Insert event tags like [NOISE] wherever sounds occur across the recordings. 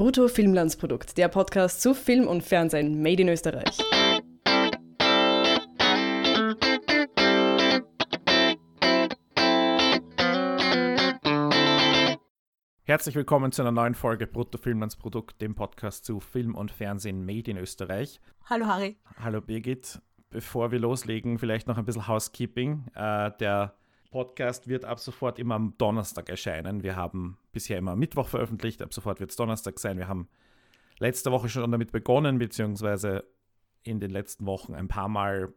Brutto Filmlandsprodukt, der Podcast zu Film und Fernsehen made in Österreich. Herzlich willkommen zu einer neuen Folge Brutto Filmlandsprodukt, dem Podcast zu Film und Fernsehen made in Österreich. Hallo Harry. Hallo Birgit. Bevor wir loslegen, vielleicht noch ein bisschen Housekeeping. Äh, der Podcast wird ab sofort immer am Donnerstag erscheinen. Wir haben bisher immer Mittwoch veröffentlicht, ab sofort wird es Donnerstag sein. Wir haben letzte Woche schon damit begonnen, beziehungsweise in den letzten Wochen ein paar Mal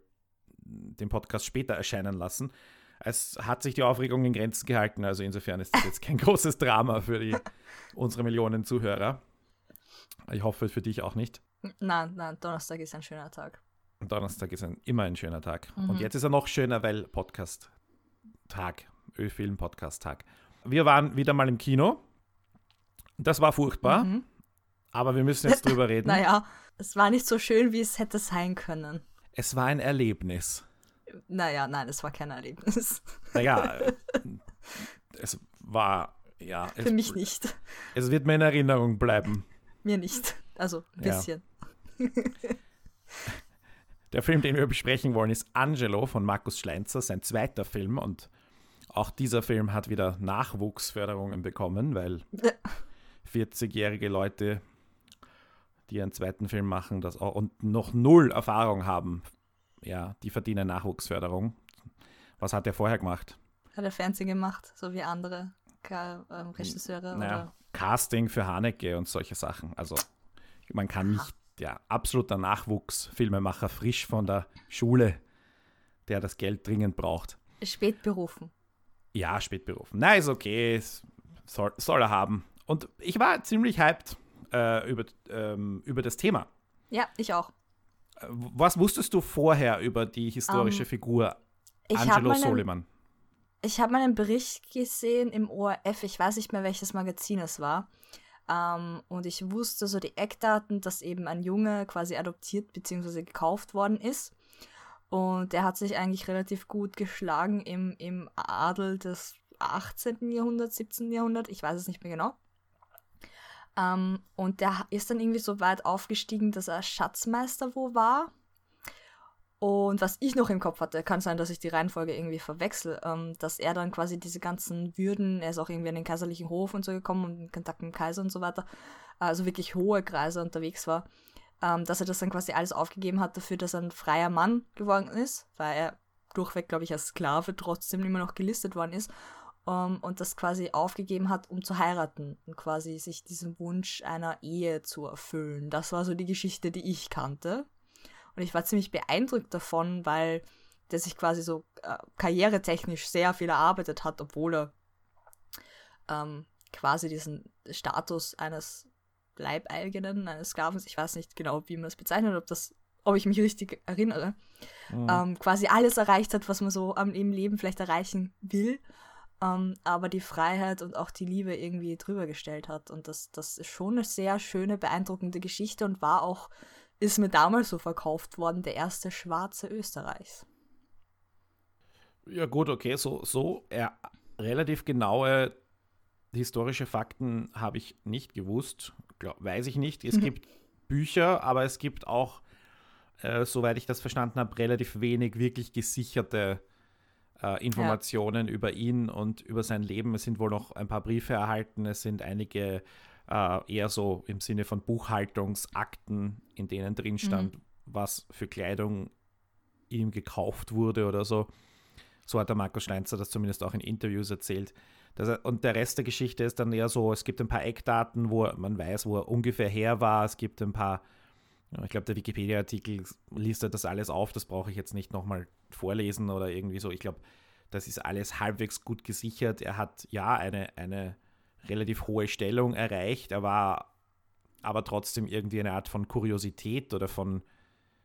den Podcast später erscheinen lassen. Es hat sich die Aufregung in Grenzen gehalten, also insofern ist das jetzt kein [LAUGHS] großes Drama für die, unsere Millionen Zuhörer. Ich hoffe für dich auch nicht. Nein, nein, Donnerstag ist ein schöner Tag. Donnerstag ist ein, immer ein schöner Tag. Mhm. Und jetzt ist er noch schöner, weil Podcast Tag, Ö-Film Podcast Tag. Wir waren wieder mal im Kino. Das war furchtbar, Mhm. aber wir müssen jetzt drüber [LAUGHS] reden. Naja, es war nicht so schön, wie es hätte sein können. Es war ein Erlebnis. Naja, nein, es war kein Erlebnis. Naja, [LAUGHS] es war, ja. Es, Für mich nicht. Es wird mir in Erinnerung bleiben. Mir nicht. Also ein Ja. bisschen. Der Film, den wir besprechen wollen, ist Angelo von Markus Schleinzer, sein zweiter Film. Und auch dieser Film hat wieder Nachwuchsförderungen bekommen, weil [LAUGHS] 40-jährige Leute, die einen zweiten Film machen das auch, und noch null Erfahrung haben, ja, die verdienen Nachwuchsförderung. Was hat er vorher gemacht? Hat er Fernsehen gemacht, so wie andere Ka ähm, Regisseure Naja, oder. Casting für Haneke und solche Sachen. Also man kann nicht, ja, absoluter Nachwuchsfilmemacher, frisch von der Schule, der das Geld dringend braucht. Spät berufen. Ja, spät berufen. Na, ist okay, soll, soll er haben. Und ich war ziemlich hyped äh, über, ähm, über das Thema. Ja, ich auch. Äh, Was wusstest du vorher über die historische Ähm, Figur habe Angelo Soliman? ich hab mal einen Bericht gesehen im ORF, ich weiß nicht mehr, welches Magazin es war. Ähm, und ich wusste so die Eckdaten, dass eben ein Junge quasi adoptiert bzw. gekauft worden ist. Und der hat sich eigentlich relativ gut geschlagen im, im Adel des 18. Jahrhunderts, 17. Jahrhundert, ich weiß es nicht mehr genau. Ähm, und der ist dann irgendwie so weit aufgestiegen, dass er Schatzmeister wo war. Und was ich noch im Kopf hatte, kann sein, dass ich die Reihenfolge irgendwie verwechsel, ähm, dass er dann quasi diese ganzen Würden, er ist auch irgendwie an den kaiserlichen Hof und so gekommen und in Kontakt mit dem Kaiser und so weiter, also wirklich hohe Kreise unterwegs war, ähm, dass er das dann quasi alles aufgegeben hat dafür, dass er ein freier Mann geworden ist, weil er durchweg, glaube ich, als Sklave trotzdem immer noch gelistet worden ist ähm, und das quasi aufgegeben hat, um zu heiraten und quasi sich diesen Wunsch einer Ehe zu erfüllen. Das war so die Geschichte, die ich kannte. Und ich war ziemlich beeindruckt davon, weil der sich quasi so äh, karrieretechnisch sehr viel erarbeitet hat, obwohl er ähm, quasi diesen Status eines Leibeigenen, eines Sklavens, ich weiß nicht genau, wie man das bezeichnet, ob das, ob ich mich richtig erinnere, Mhm. ähm, quasi alles erreicht hat, was man so am, im Leben vielleicht erreichen will, ähm, aber die Freiheit und auch die Liebe irgendwie drüber gestellt hat. Und das, das ist schon eine sehr schöne, beeindruckende Geschichte und war auch, ist mir damals so verkauft worden, der erste Schwarze Österreichs. Ja, gut, okay, so, so ja, relativ genaue historische Fakten habe ich nicht gewusst. Glaub, weiß ich nicht. Es Mhm. gibt Bücher, aber es gibt auch, äh, soweit ich das verstanden habe, relativ wenig wirklich gesicherte äh, Informationen über ihn und über sein Leben. Es sind wohl noch ein paar Briefe erhalten, es sind einige äh, eher so im Sinne von Buchhaltungsakten, in denen drin stand, was für Kleidung ihm gekauft wurde oder so. So hat der Markus Steinzer das zumindest auch in Interviews erzählt. Dass er, und der Rest der Geschichte ist dann eher so, es gibt ein paar Eckdaten, wo man weiß, wo er ungefähr her war. Es gibt ein paar, ich glaube, der Wikipedia-Artikel listet das alles auf. Das brauche ich jetzt nicht nochmal vorlesen oder irgendwie so. Ich glaube, das ist alles halbwegs gut gesichert. Er hat ja eine, eine relativ hohe Stellung erreicht. Er war aber trotzdem irgendwie eine Art von Kuriosität oder von,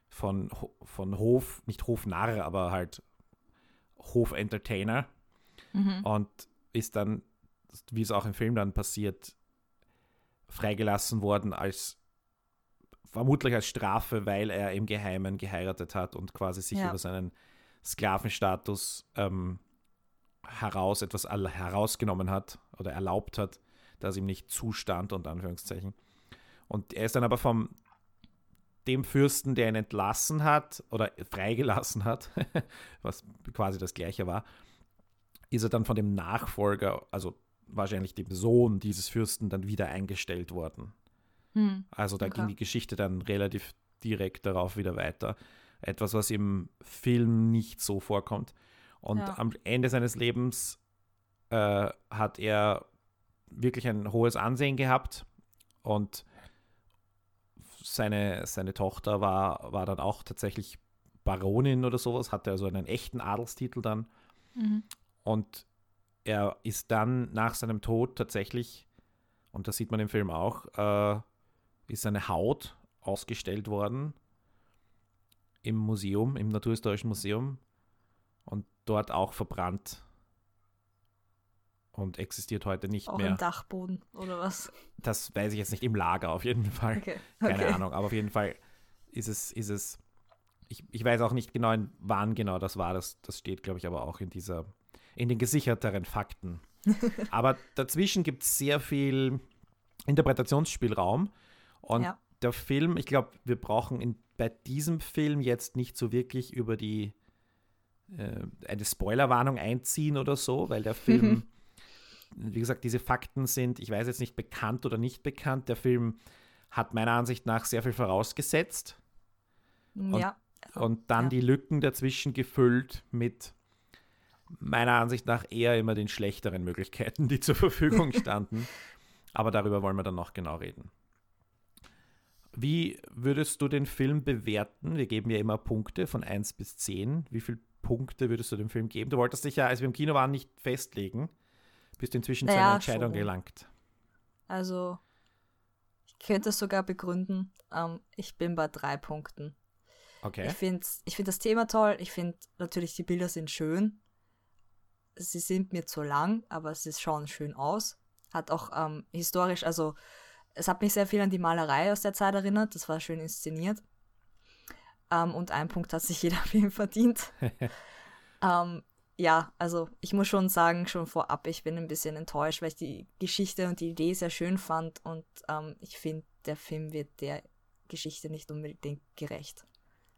von, von Hof, nicht Hofnarr, aber halt Hof-Entertainer und ist dann, wie es auch im Film dann passiert, freigelassen worden als vermutlich als Strafe, weil er im Geheimen geheiratet hat und quasi sich Ja. über seinen Sklavenstatus ähm, heraus etwas herausgenommen hat oder erlaubt hat, das ihm nicht zustand, unter Anführungszeichen. Und er ist dann aber vom dem Fürsten, der ihn entlassen hat oder freigelassen hat, [LAUGHS] was quasi das gleiche war, ist er dann von dem Nachfolger, also wahrscheinlich dem Sohn dieses Fürsten, dann wieder eingestellt worden. Hm. Also da Okay. ging die Geschichte dann relativ direkt darauf wieder weiter. Etwas, was im Film nicht so vorkommt. Und Ja. am Ende seines Lebens äh, hat er wirklich ein hohes Ansehen gehabt und seine, seine Tochter war, war dann auch tatsächlich Baronin oder sowas, hatte also einen echten Adelstitel dann. Mhm. Und er ist dann nach seinem Tod tatsächlich, und das sieht man im Film auch, äh, ist seine Haut ausgestellt worden im Museum, im Naturhistorischen Museum und dort auch verbrannt und existiert heute nicht Auch mehr. im Dachboden oder was? Das weiß ich jetzt nicht, im Lager auf jeden Fall. Okay. [LAUGHS] Keine okay. Ahnung, aber auf jeden Fall ist es, ist es, ich, ich weiß auch nicht genau, wann genau das war. Das, das steht, glaube ich, aber auch in dieser, in den gesicherteren Fakten. [LAUGHS] aber dazwischen gibt es sehr viel Interpretationsspielraum. Und Ja. der Film, ich glaube, wir brauchen in, bei diesem Film jetzt nicht so wirklich über die äh, eine Spoilerwarnung einziehen oder so, weil der Film, [LAUGHS] wie gesagt, diese Fakten sind, ich weiß jetzt nicht bekannt oder nicht bekannt. Der Film hat meiner Ansicht nach sehr viel vorausgesetzt Ja. und dann Ja. die Lücken dazwischen gefüllt mit meiner Ansicht nach eher immer den schlechteren Möglichkeiten, die zur Verfügung [LAUGHS] standen. Aber darüber wollen wir dann noch genau reden. Wie würdest du den Film bewerten? Wir geben ja immer Punkte von 1 bis 10. Wie viele Punkte würdest du dem Film geben? Du wolltest dich ja, als wir im Kino waren, nicht festlegen. Bist du inzwischen zu Naja, einer Entscheidung schon. gelangt? Also, ich könnte es sogar begründen. Ähm, ich bin bei drei Punkten. Okay. Ich finde ich find das Thema toll. Ich finde natürlich, die Bilder sind schön. Sie sind mir zu lang, aber sie schauen schön aus. Hat auch ähm, historisch, also es hat mich sehr viel an die Malerei aus der Zeit erinnert. Das war schön inszeniert. Ähm, und ein Punkt hat sich [LAUGHS] jeder Film verdient. [LAUGHS] ähm, ja, also ich muss schon sagen, schon vorab, ich bin ein bisschen enttäuscht, weil ich die Geschichte und die Idee sehr schön fand und ähm, ich finde, der Film wird der Geschichte nicht unbedingt gerecht.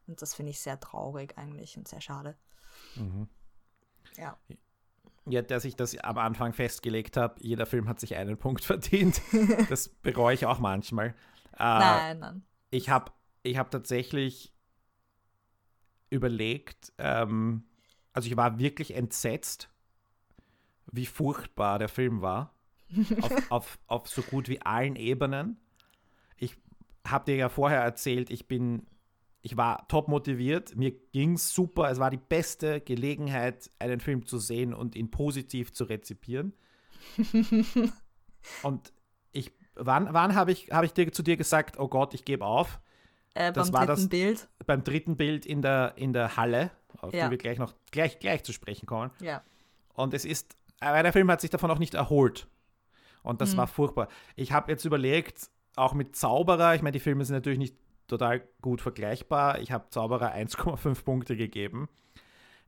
Und das finde ich sehr traurig eigentlich und sehr schade. Mhm. Ja. Ja, dass ich das am Anfang festgelegt habe, jeder Film hat sich einen Punkt [LAUGHS] verdient. Das bereue ich auch manchmal. Äh, Nein, nein. Ich habe ich hab tatsächlich überlegt, ähm, also ich war wirklich entsetzt, wie furchtbar der Film war. [LAUGHS] auf, auf, auf so gut wie allen Ebenen. Ich habe dir ja vorher erzählt, ich bin, ich war top motiviert, mir ging es super, es war die beste Gelegenheit, einen Film zu sehen und ihn positiv zu rezipieren. [LAUGHS] und ich, wann, wann habe ich, hab ich dir, zu dir gesagt, oh Gott, ich gebe auf? Äh, das beim war dritten das- Bild. Beim dritten Bild in der, in der Halle, auf Ja. die wir gleich noch gleich, gleich zu sprechen kommen. Ja. Und es ist, aber der Film hat sich davon auch nicht erholt. Und das Mhm. war furchtbar. Ich habe jetzt überlegt, auch mit Zauberer, ich meine, die Filme sind natürlich nicht total gut vergleichbar. Ich habe Zauberer [LAUGHS] 1,5 Punkte gegeben.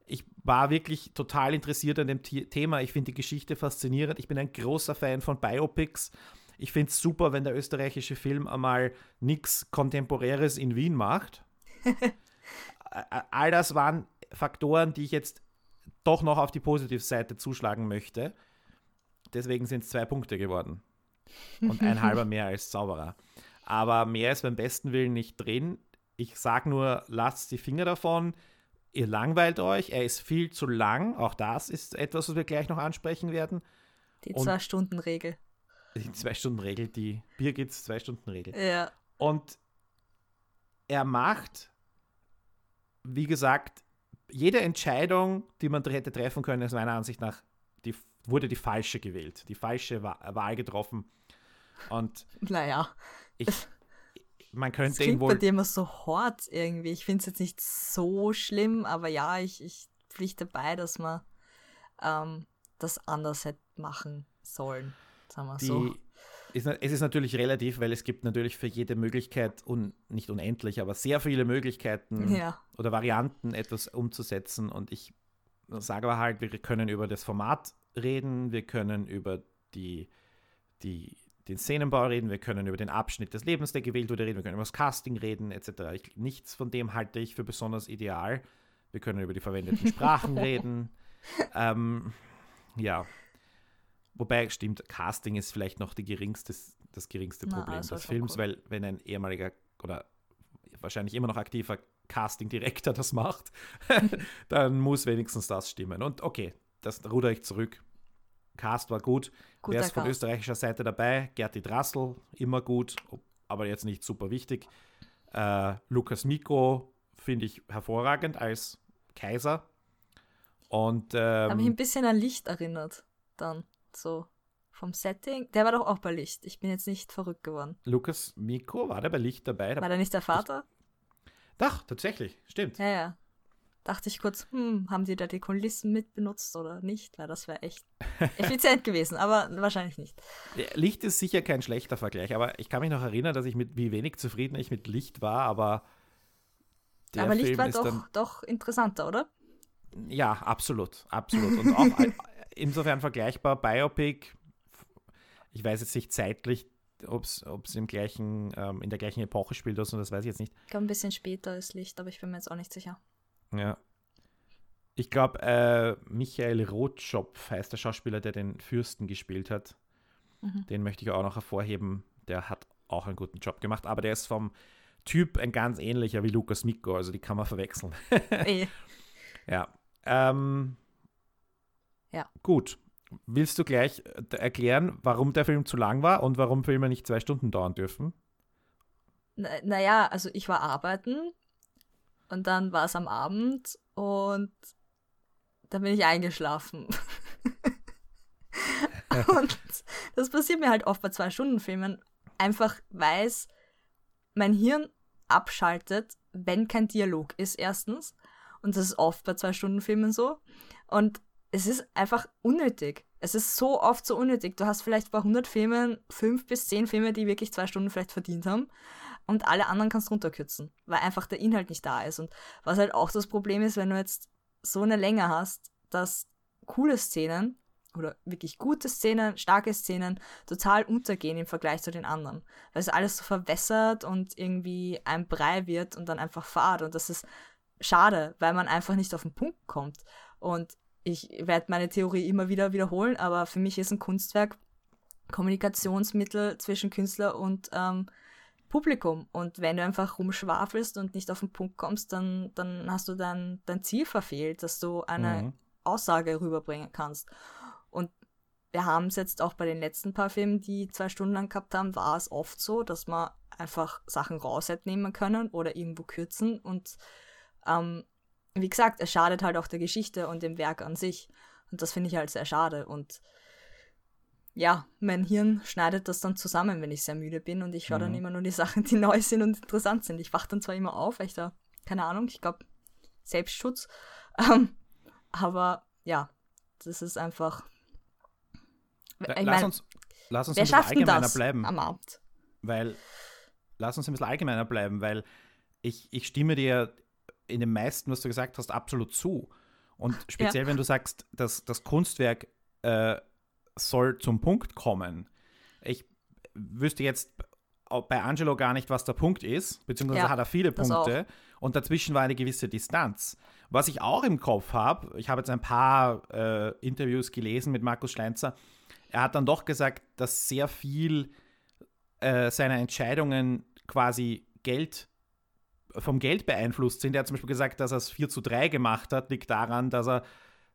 Ich war wirklich total interessiert an dem The- Thema. Ich finde die Geschichte faszinierend. Ich bin ein großer Fan von Biopics. Ich finde es super, wenn der österreichische Film einmal nichts Kontemporäres in Wien macht. [LAUGHS] All das waren Faktoren, die ich jetzt doch noch auf die Positivseite zuschlagen möchte. Deswegen sind es zwei Punkte geworden. Und ein [LAUGHS] halber mehr als Zauberer. Aber mehr ist beim besten Willen nicht drin. Ich sage nur, lasst die Finger davon. Ihr langweilt euch. Er ist viel zu lang. Auch das ist etwas, was wir gleich noch ansprechen werden. Die Und- Zwei-Stunden-Regel. Die Zwei-Stunden-Regel, die Birgits Zwei-Stunden-Regel. Ja. Und er macht, wie gesagt, jede Entscheidung, die man hätte treffen können, ist meiner Ansicht nach, die, wurde die falsche gewählt. Die falsche Wa- Wahl getroffen. Und [LAUGHS] Naja. Ich, man Das könnte ihn klingt bei wohl. dir immer so hart irgendwie. Ich finde es jetzt nicht so schlimm, aber ja, ich, ich pflichte bei, dass man ähm, das anders hätte machen sollen. Sagen wir Die, so. ist, es ist natürlich relativ, weil es gibt natürlich für jede Möglichkeit, un, nicht unendlich, aber sehr viele Möglichkeiten Ja. oder Varianten, etwas umzusetzen. Und ich sage aber halt, wir können über das Format reden, wir können über die, die, den Szenenbau reden, wir können über den Abschnitt des Lebens, der gewählt wurde, reden, wir können über das Casting reden, etc. Ich, nichts von dem halte ich für besonders ideal. Wir können über die verwendeten Sprachen [LAUGHS] reden. Ähm, ja. Wobei, stimmt, Casting ist vielleicht noch geringste, das geringste Na, Problem des Films, cool. weil wenn ein ehemaliger oder wahrscheinlich immer noch aktiver Casting-Direktor das macht, [LAUGHS] dann muss wenigstens das stimmen. Und okay, das ruder ich zurück. Cast war gut. Guter Wer ist von Cast. österreichischer Seite dabei? Gerti Drassel, immer gut, aber jetzt nicht super wichtig. Äh, Lukas Miko finde ich hervorragend als Kaiser. Und Habe mich ein ähm, bisschen an Licht erinnert. Dann so vom Setting. Der war doch auch bei Licht. Ich bin jetzt nicht verrückt geworden. Lukas Miko, war der bei Licht dabei? War der nicht der Vater? Doch, tatsächlich, stimmt. Ja, ja. Dachte ich kurz, hm, haben die da die Kulissen mitbenutzt oder nicht? Weil das wäre echt [LAUGHS] effizient gewesen, aber wahrscheinlich nicht. Licht ist sicher kein schlechter Vergleich, aber ich kann mich noch erinnern, dass ich mit wie wenig zufrieden ich mit Licht war, aber der aber Film Licht war ist doch, doch interessanter, oder? ja absolut, absolut und auch [LAUGHS] insofern vergleichbar Biopic. Ich weiß jetzt nicht zeitlich, ob es im gleichen ähm, in der gleichen Epoche spielt oder so, das weiß ich jetzt nicht. Ich glaube, ein bisschen später ist Licht, aber ich bin mir jetzt auch nicht sicher. Ja. Ich glaube, äh, Michael Rotschopf heißt der Schauspieler, der den Fürsten gespielt hat. Mhm. Den möchte ich auch noch hervorheben. Der hat auch einen guten Job gemacht, aber der ist vom Typ ein ganz ähnlicher wie Lukas Miko, also die kann man verwechseln. [LAUGHS] Ja. Ähm, Ja. Gut. Willst du gleich äh, erklären, warum der Film zu lang war und warum Filme nicht zwei Stunden dauern dürfen? na, naja, also ich war arbeiten und dann war es am Abend und dann bin ich eingeschlafen. [LAUGHS] und das passiert mir halt oft bei Zwei-Stunden-Filmen. Einfach weiß, mein Hirn abschaltet, wenn kein Dialog ist, erstens. Und das ist oft bei Zwei-Stunden-Filmen so. Und es ist einfach unnötig. Es ist so oft so unnötig. Du hast vielleicht bei 100 Filmen fünf bis zehn Filme, die wirklich zwei Stunden vielleicht verdient haben. Und alle anderen kannst du runterkürzen, weil einfach der Inhalt nicht da ist. Und was halt auch das Problem ist, wenn du jetzt so eine Länge hast, dass coole Szenen oder wirklich gute Szenen, starke Szenen total untergehen im Vergleich zu den anderen. Weil es alles so verwässert und irgendwie ein Brei wird und dann einfach fad. Und das ist schade, weil man einfach nicht auf den Punkt kommt. Und ich werde meine Theorie immer wieder wiederholen, aber für mich ist ein Kunstwerk Kommunikationsmittel zwischen Künstler und ähm, Publikum. Und wenn du einfach rumschwafelst und nicht auf den Punkt kommst, dann, dann hast du dein, dein Ziel verfehlt, dass du eine Mhm. Aussage rüberbringen kannst. Und wir haben es jetzt auch bei den letzten paar Filmen, die zwei Stunden lang gehabt haben, war es oft so, dass man einfach Sachen raus hätte nehmen können oder irgendwo kürzen. Und ähm, wie gesagt, es schadet halt auch der Geschichte und dem Werk an sich. Und das finde ich halt sehr schade. Und ja, mein Hirn schneidet das dann zusammen, wenn ich sehr müde bin. Und ich schaue dann Mhm. immer nur die [LAUGHS] Sachen, die neu sind und interessant sind. Ich wache dann zwar immer auf, weil ich da, keine Ahnung, ich glaube, Selbstschutz. [LAUGHS] Ähm, aber ja, das ist einfach. Da, Ich lass, mein, uns, lass uns ein bisschen allgemeiner bleiben. am Abend? weil, lass uns ein bisschen allgemeiner bleiben, weil ich, ich stimme dir in dem meisten, was du gesagt hast, absolut zu. Und [LAUGHS] speziell, wenn du sagst, dass das Kunstwerk äh, soll zum Punkt kommen. Ich wüsste jetzt bei Angelo gar nicht, was der Punkt ist, beziehungsweise Ja, hat er viele Punkte und dazwischen war eine gewisse Distanz. Was ich auch im Kopf habe, ich habe jetzt ein paar äh, Interviews gelesen mit Markus Schleinzer, er hat dann doch gesagt, dass sehr viel äh, seiner Entscheidungen quasi Geld vom Geld beeinflusst sind. Er hat zum Beispiel gesagt, dass er es 4 zu 3 gemacht hat, liegt daran, dass er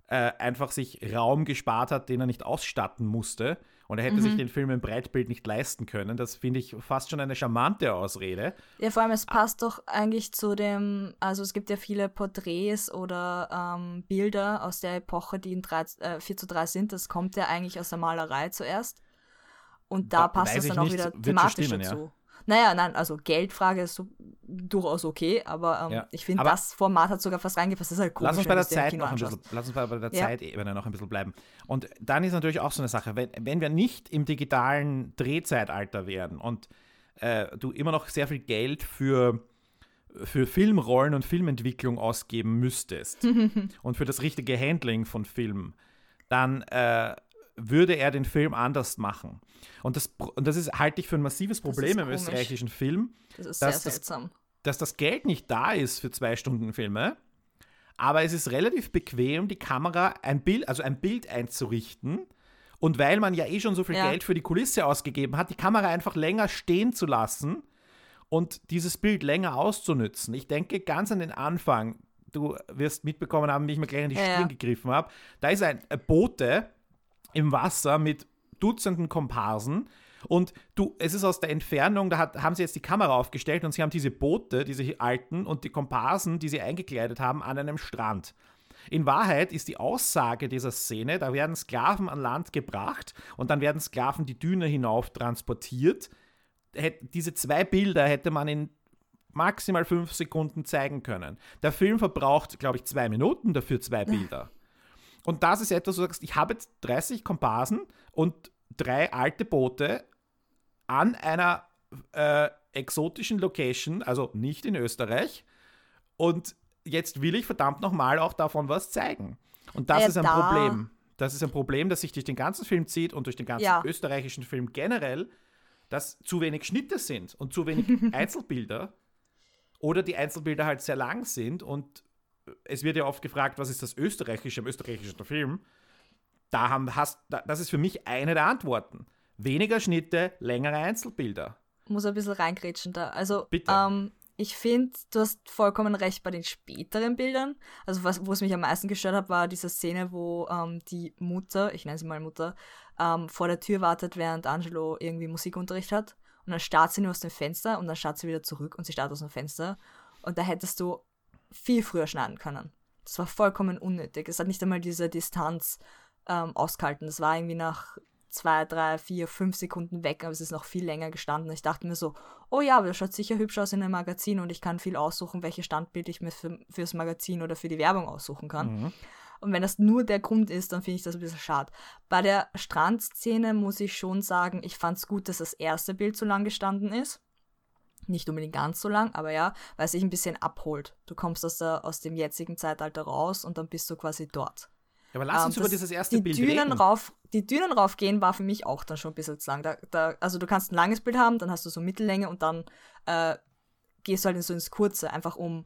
äh, einfach sich Raum gespart hat, den er nicht ausstatten musste. Und er hätte Mhm. sich den Film im Breitbild nicht leisten können. Das finde ich fast schon eine charmante Ausrede. Ja, vor allem, es passt doch eigentlich zu dem, also es gibt ja viele Porträts oder ähm, Bilder aus der Epoche, die in 3, äh, 4 zu 3 sind. Das kommt ja eigentlich aus der Malerei zuerst. Und da passt es dann auch nicht, wieder thematisch stimmen, ja. Naja, nein, also Geldfrage ist so durchaus okay, aber ähm, Ja, ich finde, das Format hat sogar fast reingepasst. Das ist halt komisch, Lass uns bei der Zeit noch ein bisschen, lass uns bei bei der Ja. Zeitebene noch ein bisschen bleiben. Und dann ist natürlich auch so eine Sache, wenn, wenn wir nicht im digitalen Drehzeitalter wären und äh, du immer noch sehr viel Geld für, für Filmrollen und Filmentwicklung ausgeben müsstest [LAUGHS] und für das richtige Handling von Film, dann äh, würde er den Film anders machen. Und das, und das ist, halte ich für ein massives Problem im österreichischen Film, Das ist dass sehr das- seltsam. dass das Geld nicht da ist für zwei Stunden Filme, aber es ist relativ bequem, die Kamera ein Bild, also ein Bild einzurichten. Und weil man ja eh schon so viel Ja. Geld für die Kulisse ausgegeben hat, die Kamera einfach länger stehen zu lassen und dieses Bild länger auszunützen. Ich denke ganz an den Anfang. Du wirst mitbekommen haben, wie ich mir gleich in die Ja, Stirn gegriffen habe. Da ist ein Bote im Wasser mit Dutzenden Komparsen. Und du, es ist aus der Entfernung, da hat, haben sie jetzt die Kamera aufgestellt und sie haben diese Boote, diese alten und die Komparsen, die sie eingekleidet haben, an einem Strand. In Wahrheit ist die Aussage dieser Szene, da werden Sklaven an Land gebracht und dann werden Sklaven die Düne hinauf transportiert. Diese zwei Bilder hätte man in maximal fünf Sekunden zeigen können. Der Film verbraucht, glaube ich, zwei Minuten dafür zwei Bilder. Und das ist etwas, wo du sagst, ich habe jetzt 30 Komparsen und drei alte Boote an einer äh, exotischen Location, also nicht in Österreich. Und jetzt will ich verdammt nochmal auch davon was zeigen. Und das Ja, ist ein da- Problem. Das ist ein Problem, das sich durch den ganzen Film zieht und durch den ganzen Ja. österreichischen Film generell, dass zu wenig Schnitte sind und zu wenig [LAUGHS] Einzelbilder oder die Einzelbilder halt sehr lang sind und es wird ja oft gefragt, was ist das österreichische im österreichischen Film? Da haben, hast, da, das ist für mich eine der Antworten. Weniger Schnitte, längere Einzelbilder. muss ein bisschen reingrätschen da. Also, Bitte. Ähm, ich finde, du hast vollkommen recht bei den späteren Bildern. Also, was, wo es mich am meisten gestört hat, war diese Szene, wo ähm, die Mutter, ich nenne sie mal Mutter, ähm, vor der Tür wartet, während Angelo irgendwie Musikunterricht hat. Und dann starrt sie nur aus dem Fenster und dann starrt sie wieder zurück und sie starrt aus dem Fenster. Und da hättest du viel früher schneiden können. Das war vollkommen unnötig. Es hat nicht einmal diese Distanz ähm, ausgehalten. Das war irgendwie nach zwei, drei, vier, fünf Sekunden weg, aber es ist noch viel länger gestanden. Ich dachte mir so, oh ja, aber das schaut sicher hübsch aus in einem Magazin und ich kann viel aussuchen, welches Standbild ich mir für, fürs Magazin oder für die Werbung aussuchen kann. Mhm. Und wenn das nur der Grund ist, dann finde ich das ein bisschen schade. Bei der Strandszene muss ich schon sagen, ich fand es gut, dass das erste Bild so lang gestanden ist. Nicht unbedingt ganz so lang, aber ja, weil es sich ein bisschen abholt. Du kommst aus, der, aus dem jetzigen Zeitalter raus und dann bist du quasi dort. Ja, aber lass uns Ähm, über dieses erste die Bild Dünen reden. rauf, Die Dünen raufgehen war für mich auch dann schon ein bisschen zu lang. Da, da, also du kannst ein langes Bild haben, dann hast du so Mittellänge und dann äh, gehst du halt so ins Kurze, einfach um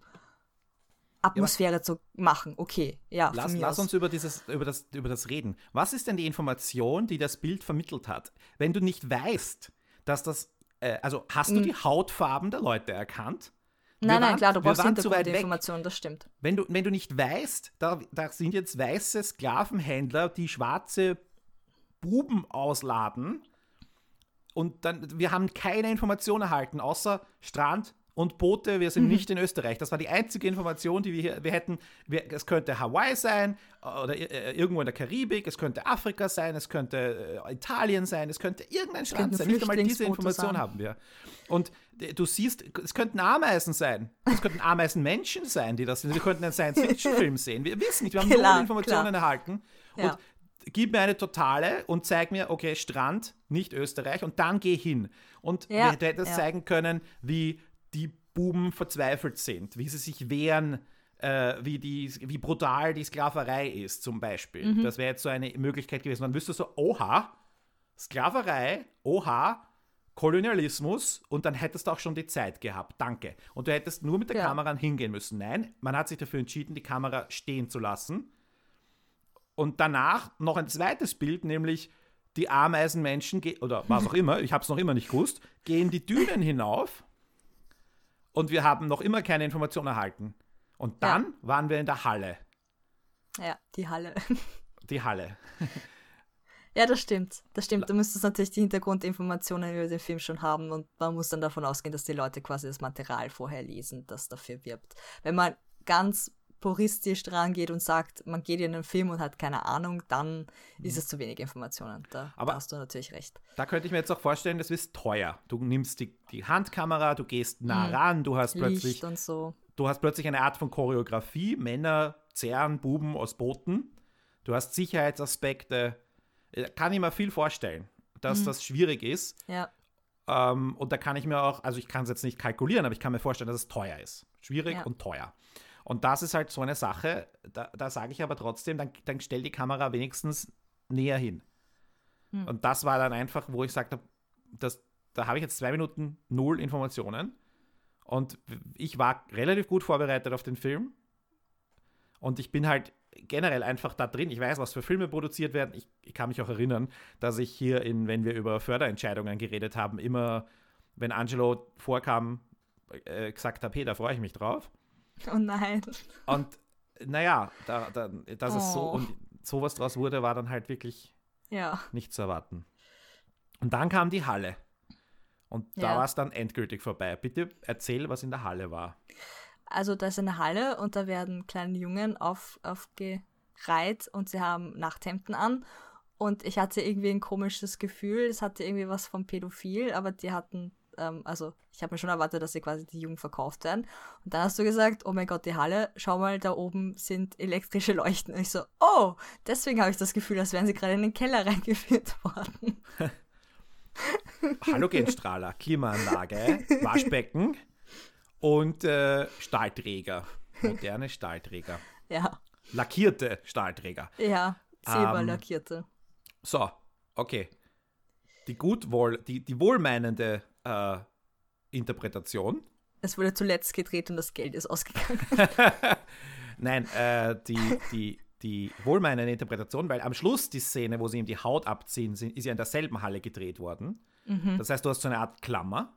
Atmosphäre zu machen. Okay, ja, Lass, lass uns über, dieses, über, das, über das reden. Was ist denn die Information, die das Bild vermittelt hat? Wenn du nicht weißt, dass das, äh, also hast du die Hautfarben der Leute erkannt? Wir Nein, nein, waren- klar, du brauchst. Hintergrundinformationen, das stimmt. Wenn du, wenn du nicht weißt, da, da sind jetzt weiße Sklavenhändler, die schwarze Buben ausladen und dann, wir haben keine Information erhalten, außer Strand und Boote, wir Mhm. sind nicht in Österreich. Das war die einzige Information, die wir hier, wir hätten, wir, es könnte Hawaii sein oder äh, irgendwo in der Karibik, es könnte Afrika sein, es könnte äh, Italien sein, es könnte irgendein Strand könnten sein. Nicht einmal diese Information sein. haben wir. Und äh, du siehst, es könnten Ameisen sein, es könnten [LAUGHS] Ameisenmenschen sein, die das sind. Wir könnten einen Science-Fiction-Film [LAUGHS] sehen. Wir wissen nicht, wir haben Klar, null Informationen klar. erhalten. Ja. Und gib mir eine totale und zeig mir, okay, Strand, nicht Österreich, und dann geh hin. Und Ja, wir du hättest ja. zeigen können, wie die Buben verzweifelt sind, wie sie sich wehren, äh, wie, die, wie brutal die Sklaverei ist, zum Beispiel. Mhm. Das wäre jetzt so eine Möglichkeit gewesen. Dann wüsstest du so, oha, Sklaverei, oha, Kolonialismus und dann hättest du auch schon die Zeit gehabt. Danke. Und du hättest nur mit der Ja. Kamera hingehen müssen. Nein, man hat sich dafür entschieden, die Kamera stehen zu lassen. Und danach noch ein zweites Bild, nämlich die Ameisenmenschen, oder was auch [LAUGHS] immer, ich habe es noch immer nicht gewusst, gehen die Dünen hinauf und wir haben noch immer keine Information erhalten. Und dann waren wir in der Halle. Ja, die Halle. [LAUGHS] Die Halle. Ja, das stimmt. Das stimmt. Du müsstest natürlich die Hintergrundinformationen über den Film schon haben und man muss dann davon ausgehen, dass die Leute quasi das Material vorher lesen, das dafür wirbt. Wenn man ganz puristisch dran geht und sagt, man geht in einen Film und hat keine Ahnung, dann ist es zu wenig Informationen. Da, Mhm. Aber- hast du natürlich recht. Da könnte ich mir jetzt auch vorstellen, das ist teuer. Du nimmst die, die Handkamera, du gehst nah ran, du hast plötzlich Licht und so. du hast plötzlich eine Art von Choreografie, Männer zerren Buben aus Booten, du hast Sicherheitsaspekte, Äh, kann ich mir viel vorstellen, dass das schwierig ist. Ja, Ähm, und da kann ich mir auch, also ich kann es jetzt nicht kalkulieren, aber ich kann mir vorstellen, dass es teuer ist. Schwierig Ja. und teuer. Und das ist halt so eine Sache, da, da sage ich aber trotzdem, dann, dann stell die Kamera wenigstens näher hin. Hm. Und das war dann einfach, wo ich sagte, das, da habe ich jetzt zwei Minuten null Informationen. Und ich war relativ gut vorbereitet auf den Film. Und ich bin halt generell einfach da drin. Ich weiß, was für Filme produziert werden. Ich, ich, kann mich auch erinnern, dass ich hier, in, wenn wir über Förderentscheidungen geredet haben, immer, wenn Angelo vorkam, äh, gesagt habe, hey, da freue ich mich drauf. Oh nein. Und naja, da, da, dass oh. es so und sowas draus wurde, war dann halt wirklich ja. nicht zu erwarten. Und dann kam die Halle. Und da ja. war es dann endgültig vorbei. Bitte erzähl, was in der Halle war. Also da ist eine Halle und da werden kleine Jungen auf, aufgereiht und sie haben Nachthemden an. Und ich hatte irgendwie ein komisches Gefühl, es hatte irgendwie was von Pädophil, aber die hatten, ähm, also ich habe mir schon erwartet, dass sie quasi die Jungen verkauft werden. Und dann hast du gesagt, oh mein Gott, die Halle, schau mal, da oben sind elektrische Leuchten. Und ich so, oh, deswegen habe ich das Gefühl, als wären sie gerade in den Keller [LAUGHS] reingeführt worden. Halogenstrahler, Klimaanlage, [LAUGHS] Waschbecken, und äh, Stahlträger. Moderne Stahlträger. Ja. Lackierte Stahlträger. Ja, silberlackierte. Ähm, so, okay. Die gut wohl, die, die wohlmeinende äh, Interpretation. Es wurde zuletzt gedreht und das Geld ist ausgegangen. [LAUGHS] Nein, äh, die, die, die wohlmeinende Interpretation, weil am Schluss die Szene, wo sie ihm die Haut abziehen, ist ja in derselben Halle gedreht worden. Mhm. Das heißt, du hast so eine Art Klammer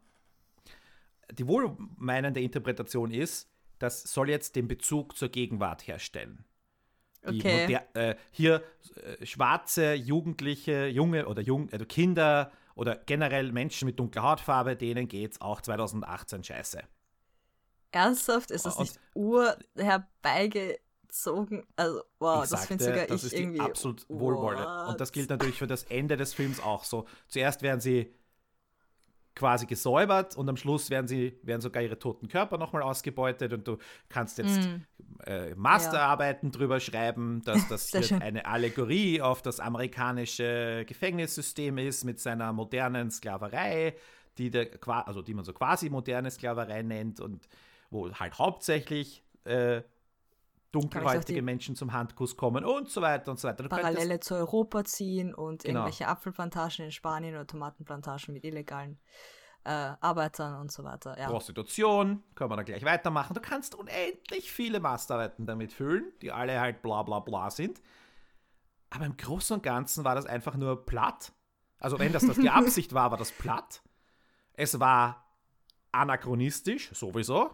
die wohlmeinende Interpretation ist, das soll jetzt den Bezug zur Gegenwart herstellen. Okay. Äh, hier äh, schwarze, Jugendliche, junge oder jung, also Kinder oder generell Menschen mit dunkler Hautfarbe, denen geht es auch 2018 scheiße. Ernsthaft? Ist das Und, nicht ur herbeigezogen? Also, wow, das finde sogar das ich ist irgendwie. Absolut Wohlwolle. Und das gilt natürlich für das Ende des Films auch so. Zuerst werden sie quasi gesäubert und am Schluss werden sie werden sogar ihre toten Körper nochmal ausgebeutet und du kannst jetzt mm. äh, Masterarbeiten ja. drüber schreiben, dass [LAUGHS] das eine Allegorie auf das amerikanische Gefängnissystem ist mit seiner modernen Sklaverei, die der, also die man so quasi moderne Sklaverei nennt und wo halt hauptsächlich äh, dunkelhäutige Menschen zum Handkuss kommen und so weiter und so weiter. Du Parallele zu Europa ziehen und genau. irgendwelche Apfelplantagen in Spanien oder Tomatenplantagen mit illegalen äh, Arbeitern und so weiter. Ja. Prostitution, können wir dann gleich weitermachen. Du kannst unendlich viele Masterarbeiten damit füllen, die alle halt bla bla bla sind. Aber im Großen und Ganzen war das einfach nur platt. Also wenn das, das die [LAUGHS] Absicht war, war das platt. Es war anachronistisch, sowieso.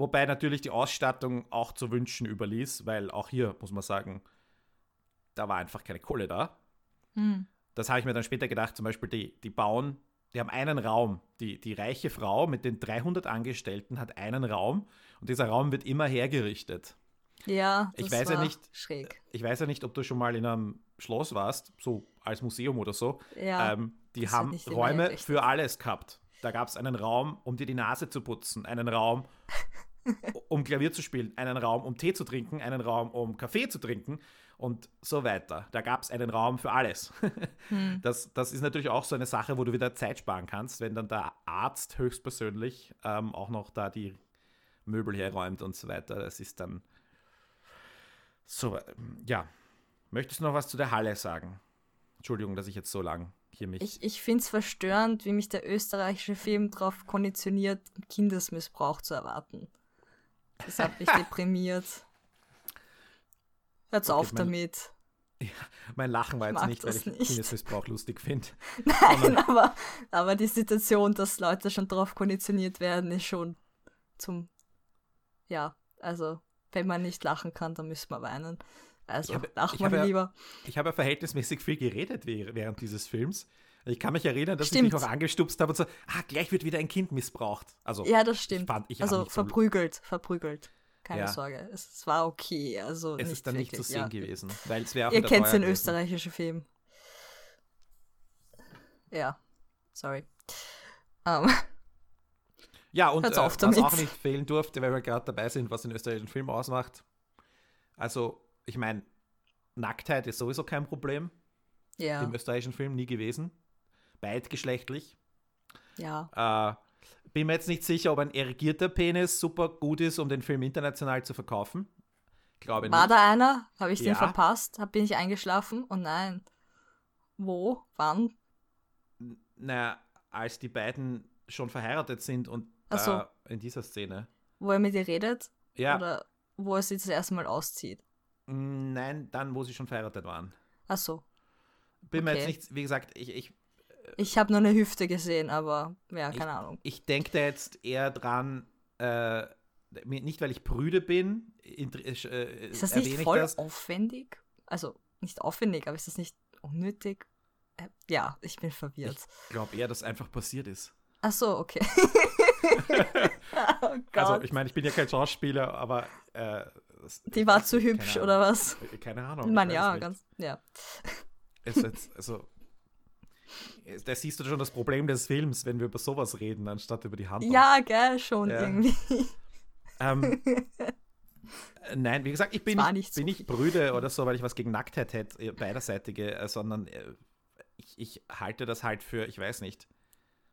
Wobei natürlich die Ausstattung auch zu wünschen überließ, weil auch hier muss man sagen, da war einfach keine Kohle da. Hm. Das habe ich mir dann später gedacht, zum Beispiel, die, die bauen, die haben einen Raum. Die, die reiche Frau mit den 300 Angestellten hat einen Raum und dieser Raum wird immer hergerichtet. Ja, das ich weiß ja nicht, schräg. Ich weiß ja nicht, ob du schon mal in einem Schloss warst, so als Museum oder so. Ja, ähm, die haben Räume für alles gehabt. Da gab es einen Raum, um dir die Nase zu putzen, einen Raum, um Klavier zu spielen, einen Raum, um Tee zu trinken, einen Raum, um Kaffee zu trinken und so weiter. Da gab es einen Raum für alles. [LAUGHS] Hm. Das, das ist natürlich auch so eine Sache, wo du wieder Zeit sparen kannst, wenn dann der Arzt höchstpersönlich ähm, auch noch da die Möbel herräumt und so weiter. Das ist dann so, ja. Möchtest du noch was zu der Halle sagen? Entschuldigung, dass ich jetzt so lang hier mich. Ich, ich finde es verstörend, wie mich der österreichische Film darauf konditioniert, Kindesmissbrauch zu erwarten. Das hat mich deprimiert. Hört's okay, auf mein, damit. [LAUGHS] Ja, mein Lachen war jetzt nicht, weil ich nicht. Kindesmissbrauch lustig finde. [LAUGHS] Nein, aber, aber die Situation, dass Leute schon darauf konditioniert werden, ist schon zum. Ja, also, wenn man nicht lachen kann, dann müssen wir weinen. Also, hab, lach mal ja, lieber. Ich habe ja verhältnismäßig viel geredet während dieses Films. Ich kann mich erinnern, dass stimmt. ich mich auch angestupst habe und so, ah, gleich wird wieder ein Kind missbraucht. Also, ja, das stimmt. Fand, also verprügelt, so verprügelt. Keine ja. Sorge. Es, es, war okay. Also es ist dann wirklich, nicht zu sehen ja. gewesen. Weil es Ihr kennt den österreichischen Film. Ja, sorry. Um. Ähm. Ja, und äh, was auch nicht fehlen durfte, weil wir gerade dabei sind, was den österreichischen Film ausmacht. Also, ich meine, Nacktheit ist sowieso kein Problem. Ja. Im österreichischen Film nie gewesen. Beidgeschlechtlich. Ja. Äh, bin mir jetzt nicht sicher, ob ein erigierter Penis super gut ist, um den Film international zu verkaufen. Glaube War nicht. da einer? Habe ich ja. den verpasst? Hab, bin ich eingeschlafen? Oh nein. Wo? Wann? Naja, als die beiden schon verheiratet sind und so. äh, in dieser Szene. Wo er mit ihr redet? Ja, Oder wo er sie das erste Mal auszieht? nein, dann, wo sie schon verheiratet waren. Ach so. Bin mir Okay. jetzt nicht, wie gesagt, ich, ich, Ich habe nur eine Hüfte gesehen, aber ja, keine Ahnung. ich denke da jetzt eher dran, äh, nicht weil ich prüde bin, inter- äh, Ist das nicht ich voll das. aufwendig? Also nicht aufwendig, aber ist das nicht unnötig? Äh, Ja, ich bin verwirrt. Ich glaube eher, dass einfach passiert ist. Ach so, okay. [LAUGHS] oh. Also, ich meine, ich bin ja kein Schauspieler, aber. Äh, das- Die war zu hübsch, oder was? Keine Ahnung. Ich ich meine, ja, ganz, ja. Es ist jetzt, also, da siehst du schon das Problem des Films, wenn wir über sowas reden, anstatt über die Handlung. Ja, gell, schon Ja. irgendwie. Ähm, äh, [LAUGHS] nein, wie gesagt, ich bin nicht, nicht so bin nicht brüde oder so, weil ich was gegen Nacktheit hätte, äh, beiderseitige, äh, sondern äh, ich, ich halte das halt für, ich weiß nicht,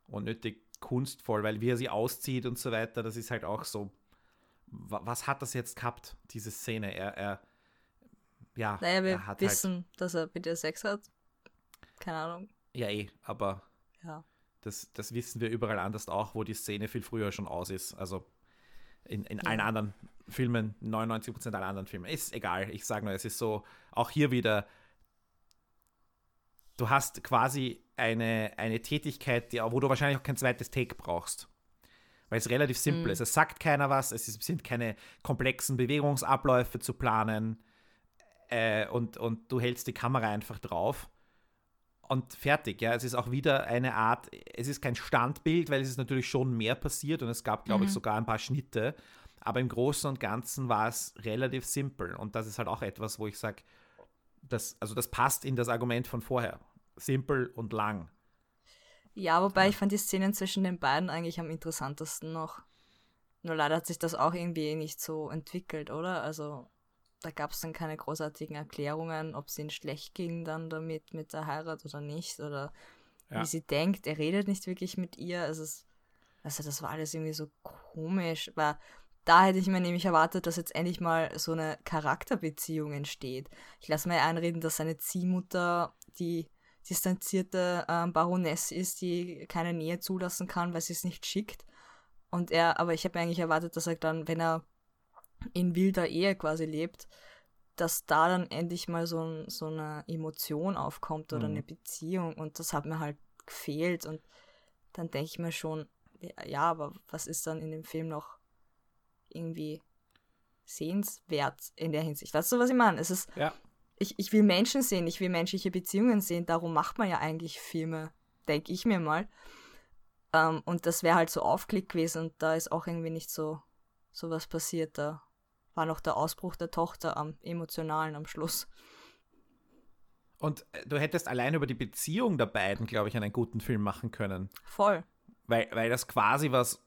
unnötig kunstvoll, weil wie er sie auszieht und so weiter, das ist halt auch so, wa- was hat das jetzt gehabt, diese Szene? Er, er ja, Naja, wir er hat halt, wissen, dass er mit ihr Sex hat. Keine Ahnung. Ja eh, aber Ja. Das, das wissen wir überall anders auch, wo die Szene viel früher schon aus ist. Also in, in allen Ja. anderen Filmen, 99% aller anderen Filme. Ist egal, ich sage nur, es ist so, auch hier wieder, du hast quasi eine, eine Tätigkeit, die, wo du wahrscheinlich auch kein zweites Take brauchst. Weil es relativ simpel Mhm. ist. Es sagt keiner was, es sind keine komplexen Bewegungsabläufe zu planen äh, und, und du hältst die Kamera einfach drauf und fertig. Ja, es ist auch wieder eine Art, es ist kein Standbild, weil es ist natürlich schon mehr passiert und es gab, glaube ich, Mhm. sogar ein paar Schnitte. Aber im Großen und Ganzen war es relativ simpel. Und das ist halt auch etwas, wo ich sage, das, also das passt in das Argument von vorher. Simpel und lang. Ja, wobei ich fand die Szenen zwischen den beiden eigentlich am interessantesten noch. Nur leider hat sich das auch irgendwie nicht so entwickelt, oder? Also da gab es dann keine großartigen Erklärungen, ob es ihnen schlecht ging dann damit mit der Heirat oder nicht oder Ja. wie sie denkt. Er redet nicht wirklich mit ihr. Also, es, also das war alles irgendwie so komisch. Weil da hätte ich mir nämlich erwartet, dass jetzt endlich mal so eine Charakterbeziehung entsteht. Ich lasse mir einreden, dass seine Ziehmutter die distanzierte ähm, Baroness ist, die keine Nähe zulassen kann, weil sie es nicht schickt. Und er, aber ich habe mir eigentlich erwartet, dass er dann, wenn er in wilder Ehe quasi lebt, dass da dann endlich mal so, so eine Emotion aufkommt oder Mhm. eine Beziehung. Und das hat mir halt gefehlt. Und dann denke ich mir schon, ja, ja, aber was ist dann in dem Film noch irgendwie sehenswert in der Hinsicht? Weißt du, was ich meine? Es ist, Ja. ich, ich will Menschen sehen, ich will menschliche Beziehungen sehen. Darum macht man ja eigentlich Filme, denke ich mir mal. Ähm, und das wäre halt so Aufklick gewesen und da ist auch irgendwie nicht so, so was passiert. Da war noch der Ausbruch der Tochter am emotionalen am Schluss. Und äh, du hättest allein über die Beziehung der beiden, glaube ich, einen guten Film machen können. Voll. Weil, weil das quasi was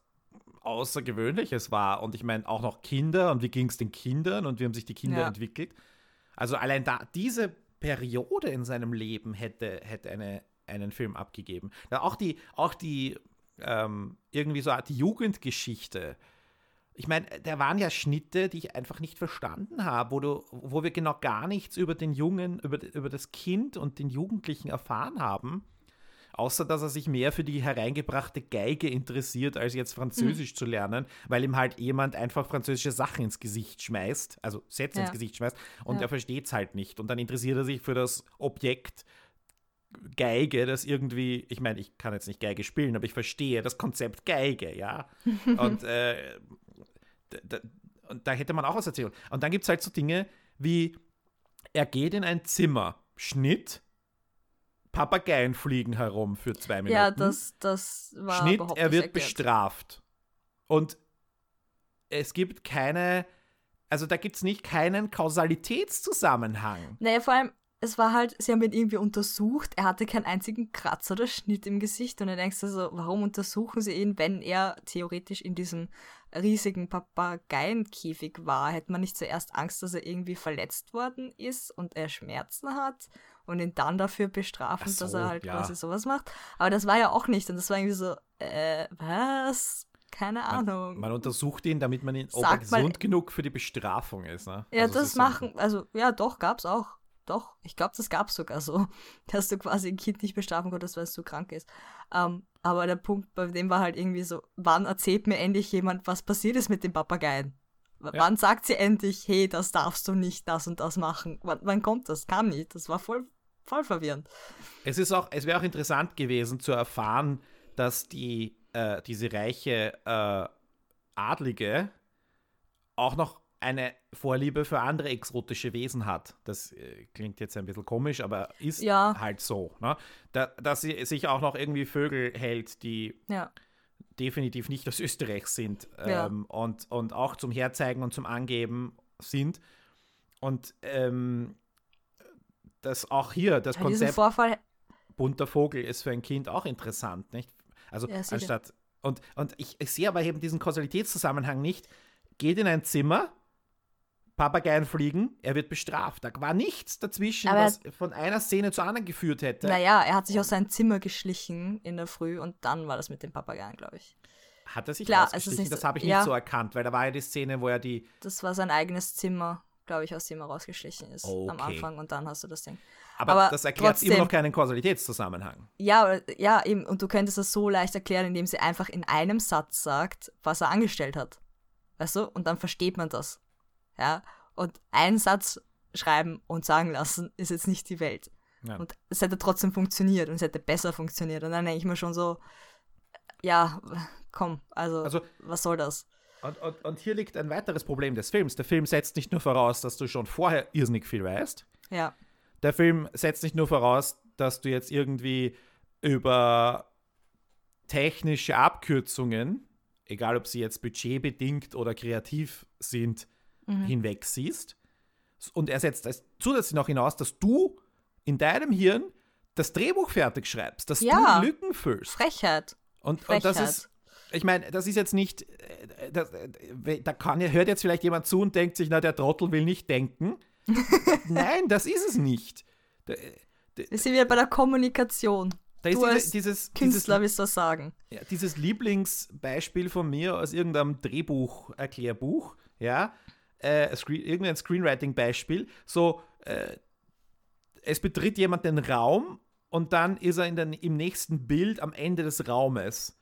Außergewöhnliches war. Und ich meine, auch noch Kinder und wie ging es den Kindern und wie haben sich die Kinder Ja. entwickelt. Also allein da, diese Periode in seinem Leben hätte, hätte eine, einen Film abgegeben. Ja, auch die, auch die ähm, irgendwie so die Jugendgeschichte. Ich meine, da waren ja Schnitte, die ich einfach nicht verstanden habe, wo, du, wo wir genau gar nichts über den Jungen, über, über das Kind und den Jugendlichen erfahren haben. Außer dass er sich mehr für die hereingebrachte Geige interessiert, als jetzt Französisch zu lernen, weil ihm halt jemand einfach französische Sachen ins Gesicht schmeißt, also Sätze ins Ja. Gesicht schmeißt und Ja. er versteht es halt nicht. Und dann interessiert er sich für das Objekt Geige, das irgendwie, ich meine, ich kann jetzt nicht Geige spielen, aber ich verstehe das Konzept Geige, ja. [LAUGHS] und, äh, d- d- und da hätte man auch was erzählen. Und dann gibt es halt so Dinge wie, er geht in ein Zimmer, Schnitt, Papageien fliegen herum für zwei Minuten. Ja, das, das war Schnitt, er wird erklärt. bestraft. Und es gibt keine, also da gibt es nicht keinen Kausalitätszusammenhang. Naja, vor allem, es war halt, sie haben ihn irgendwie untersucht, er hatte keinen einzigen Kratzer oder Schnitt im Gesicht und dann denkst du so, warum untersuchen sie ihn, wenn er theoretisch in diesem riesigen Papageienkäfig war? Hätte man nicht zuerst Angst, dass er irgendwie verletzt worden ist und er Schmerzen hat und ihn dann dafür bestrafen, so, dass er halt ja. quasi sowas macht? Aber das war ja auch nicht und das war irgendwie so, äh, was? Keine Ahnung. Man untersucht ihn, damit man ihn, ob er gesund genug für die Bestrafung ist. Ne? Ja, Also es das machen, also ja, doch, gab's auch. Doch, ich glaube, das gab es sogar so, [LAUGHS] dass du quasi ein Kind nicht bestrafen konntest, weil es so krank ist. Ähm, aber der Punkt bei dem war halt irgendwie so, wann erzählt mir endlich jemand, was passiert ist mit den Papageien? W Ja. Wann sagt sie endlich, hey, das darfst du nicht, das und das machen? Wann, wann kommt das? Kam nicht. Das war voll, voll verwirrend. Es ist auch, es wäre auch interessant gewesen zu erfahren, dass die, äh, diese reiche äh, Adlige auch noch eine Vorliebe für andere exotische Wesen hat. Das äh, klingt jetzt ein bisschen komisch, aber ist Ja. halt so. Ne? Da, dass sie sich auch noch irgendwie Vögel hält, die Ja. definitiv nicht aus Österreich sind Ja. ähm, und, und auch zum Herzeigen und zum Angeben sind. Und ähm, das auch hier, das Ja, Konzept bunter Vogel ist für ein Kind auch interessant, nicht? Also Ja, anstatt und, und ich, ich sehe aber eben diesen Kausalitätszusammenhang nicht. Geht in ein Zimmer, Papageien fliegen, er wird bestraft. Da war nichts dazwischen, Aber er- was von einer Szene zur anderen geführt hätte. naja, er hat sich aus seinem Zimmer geschlichen in der Früh und dann war das mit den Papageien, glaube ich. Hat er sich Klar, rausgeschlichen? nicht Das so- habe ich ja. nicht so erkannt, weil da war ja die Szene, wo er die. Das war sein eigenes Zimmer, glaube ich, aus dem er rausgeschlichen ist am Okay. Anfang und dann hast du das Ding. Aber, Aber das erklärt trotzdem- immer noch keinen Kausalitätszusammenhang. Ja, ja, eben, und du könntest das so leicht erklären, indem sie einfach in einem Satz sagt, was er angestellt hat. Weißt du? Und dann versteht man das. Ja. Und einen Satz schreiben und sagen lassen ist jetzt nicht die Welt. Ja. Und es hätte trotzdem funktioniert und es hätte besser funktioniert. Und dann denke ich mir schon so, ja, komm, also, Also- was soll das? Und, und, und hier liegt ein weiteres Problem des Films. Der Film setzt nicht nur voraus, dass du schon vorher irrsinnig viel weißt, Ja, der Film setzt nicht nur voraus, dass du jetzt irgendwie über technische Abkürzungen, egal ob sie jetzt budgetbedingt oder kreativ sind, hinweg siehst. Und er setzt es zusätzlich noch hinaus, dass du in deinem Hirn das Drehbuch fertig schreibst, dass Ja. du Lücken füllst. Frechheit. Und, und das Frechheit. ist, ich meine, das ist jetzt nicht, äh, das, äh, da kann, hört jetzt vielleicht jemand zu und denkt sich, na, der Trottel will nicht denken. [LAUGHS] Nein, das ist es nicht. Da, Wir sind wieder bei der Kommunikation. da ist Du als dieses, Künstler willst du sagen. ja, dieses Lieblingsbeispiel von mir aus irgendeinem Drehbuch, Erklärbuch, ja, äh, Screen, irgendein Screenwriting-Beispiel, so, äh, es betritt jemand den Raum und dann ist er in den, im nächsten Bild am Ende des Raumes.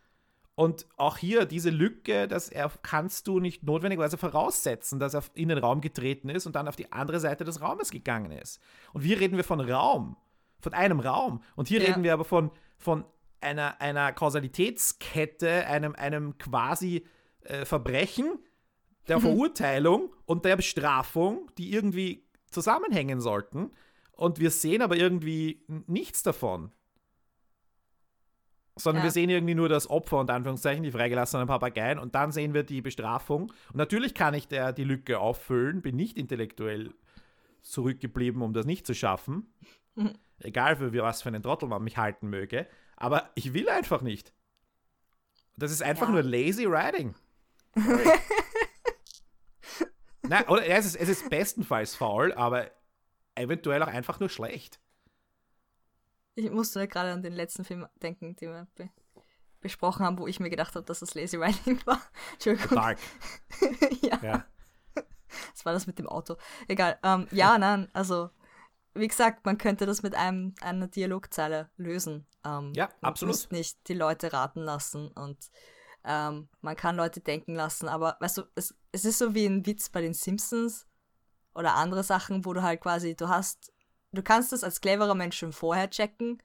Und auch hier diese Lücke, das er, kannst du nicht notwendigerweise voraussetzen, dass er in den Raum getreten ist und dann auf die andere Seite des Raumes gegangen ist. Und hier reden wir von Raum, von einem Raum. Und hier Ja. reden wir aber von, von einer, einer Kausalitätskette, einem, einem quasi äh, Verbrechen, der Verurteilung und der Bestrafung, die irgendwie zusammenhängen sollten. Und wir sehen aber irgendwie nichts davon. Sondern Ja. wir sehen irgendwie nur das Opfer und Anführungszeichen, die freigelassenen Papageien, und dann sehen wir die Bestrafung. Und natürlich kann ich der die Lücke auffüllen, bin nicht intellektuell zurückgeblieben, um das nicht zu schaffen. Mhm. Egal für was für einen Trottel man mich halten möge. Aber ich will einfach nicht. Das ist einfach Ja. nur lazy writing. [LAUGHS] Nein, oder es ist, es ist bestenfalls faul, aber eventuell auch einfach nur schlecht. Ich musste gerade an den letzten Film denken, den wir be besprochen haben, wo ich mir gedacht habe, dass das Lazy Writing [LAUGHS] war. Entschuldigung. Dark. [LAUGHS] ja, Ja. das war das mit dem Auto. Egal. Ähm, ja, nein, also, wie gesagt, man könnte das mit einem, einer Dialogzeile lösen. Ähm, Ja, man absolut. muss nicht die Leute raten lassen und ähm, man kann Leute denken lassen, aber weißt du, es, es ist so wie ein Witz bei den Simpsons oder andere Sachen, wo du halt quasi, du hast, du kannst das als cleverer Mensch schon vorher checken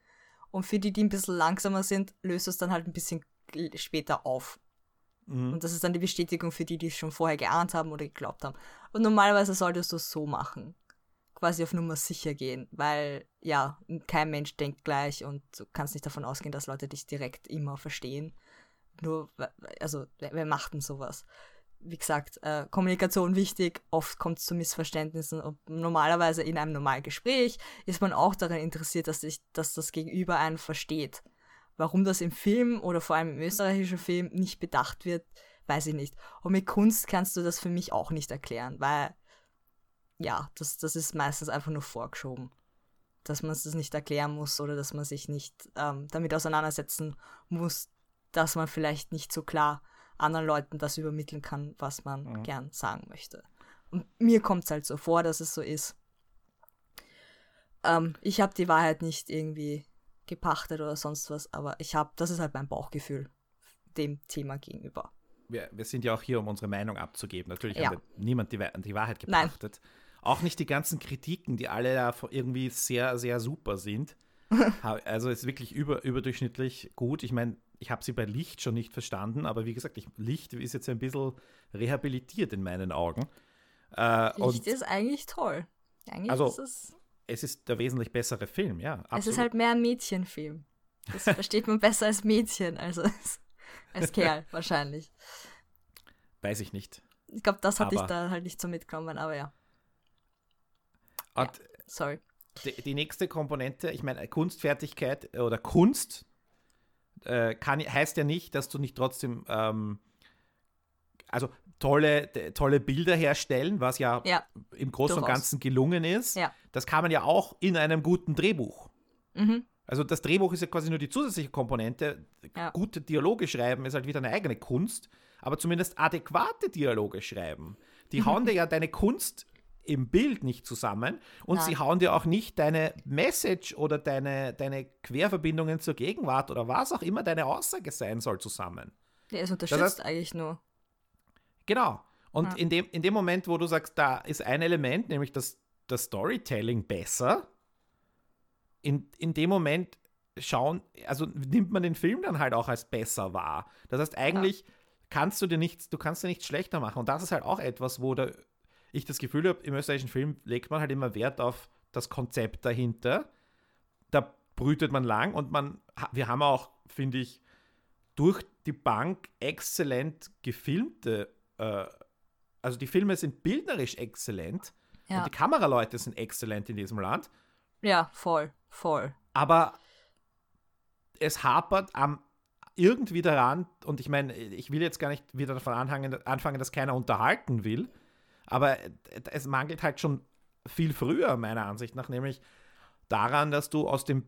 und für die, die ein bisschen langsamer sind, löst du es dann halt ein bisschen später auf. Mhm. Und das ist dann die Bestätigung für die, die es schon vorher geahnt haben oder geglaubt haben. Und normalerweise solltest du es so machen. Quasi auf Nummer sicher gehen, weil ja, kein Mensch denkt gleich und du kannst nicht davon ausgehen, dass Leute dich direkt immer verstehen. Nur, also, wer, macht denn sowas? Wie gesagt, äh, Kommunikation wichtig, oft kommt es zu Missverständnissen und normalerweise in einem normalen Gespräch ist man auch daran interessiert, dass, sich, dass das Gegenüber einen versteht. Warum das im Film oder vor allem im österreichischen Film nicht bedacht wird, weiß ich nicht. Und mit Kunst kannst du das für mich auch nicht erklären, weil ja, das, das ist meistens einfach nur vorgeschoben. Dass man es das nicht erklären muss oder dass man sich nicht ähm, damit auseinandersetzen muss, dass man vielleicht nicht so klar anderen Leuten das übermitteln kann, was man Mhm. gern sagen möchte. Und mir kommt es halt so vor, dass es so ist. ähm, ich habe die Wahrheit nicht irgendwie gepachtet oder sonst was, aber ich habe, das ist halt mein Bauchgefühl dem Thema gegenüber. Wir, wir sind ja auch hier, um unsere Meinung abzugeben. Natürlich Ja. wir niemand die, die Wahrheit gepachtet. Auch nicht die ganzen Kritiken, die alle irgendwie sehr, sehr super sind. [LAUGHS] Also ist wirklich über, überdurchschnittlich gut. Ich meine, ich habe sie bei Licht schon nicht verstanden, aber wie gesagt, ich, Licht ist jetzt ein bisschen rehabilitiert in meinen Augen. Äh, Licht ist eigentlich toll. Eigentlich Also, ist es, es ist der wesentlich bessere Film, ja. Absolut. es ist halt mehr ein Mädchenfilm. Das versteht man [LAUGHS] besser als Mädchen, also als, als Kerl wahrscheinlich. Weiß ich nicht. Ich glaube, das hatte ich Aber- da halt nicht so mitgenommen, aber ja, Und sorry. die, die nächste Komponente, ich meine, Kunstfertigkeit oder Kunst äh, kann, heißt ja nicht, dass du nicht trotzdem ähm, also tolle, tolle Bilder herstellen, was ja, Ja, im Großen und. Ganzen gelungen ist. Ja. Das kann man ja auch in einem guten Drehbuch. mhm. Also das Drehbuch ist ja quasi nur die zusätzliche Komponente. Ja. Gute Dialoge schreiben ist halt wieder eine eigene Kunst, aber zumindest adäquate Dialoge schreiben. Die [LAUGHS] hauen dir ja deine Kunst im Bild nicht zusammen und Nein. sie hauen dir auch nicht deine Message oder deine, deine Querverbindungen zur Gegenwart oder was auch immer deine Aussage sein soll zusammen. Ja, es unterstützt heißt- eigentlich nur. Genau. Und Ja. in, dem, in dem Moment, wo du sagst, da ist ein Element, nämlich das, das Storytelling besser, in, in dem Moment schauen, also nimmt man den Film dann halt auch als besser wahr. Das heißt, eigentlich kannst du dir nichts, du kannst dir nichts schlechter machen. Und das ist halt auch etwas, wo der, ich das Gefühl habe, im österreichischen Film legt man halt immer Wert auf das Konzept dahinter. Da brütet man lang und man, wir haben auch, finde ich, durch die Bank exzellent gefilmte, äh, also die Filme sind bildnerisch exzellent Ja. und die Kameraleute sind exzellent in diesem Land, Ja, voll, voll. aber es hapert am irgendwie daran, und ich meine, ich will jetzt gar nicht wieder davon anfangen, dass keiner unterhalten will, aber es mangelt halt schon viel früher, meiner Ansicht nach, nämlich daran, dass du aus dem,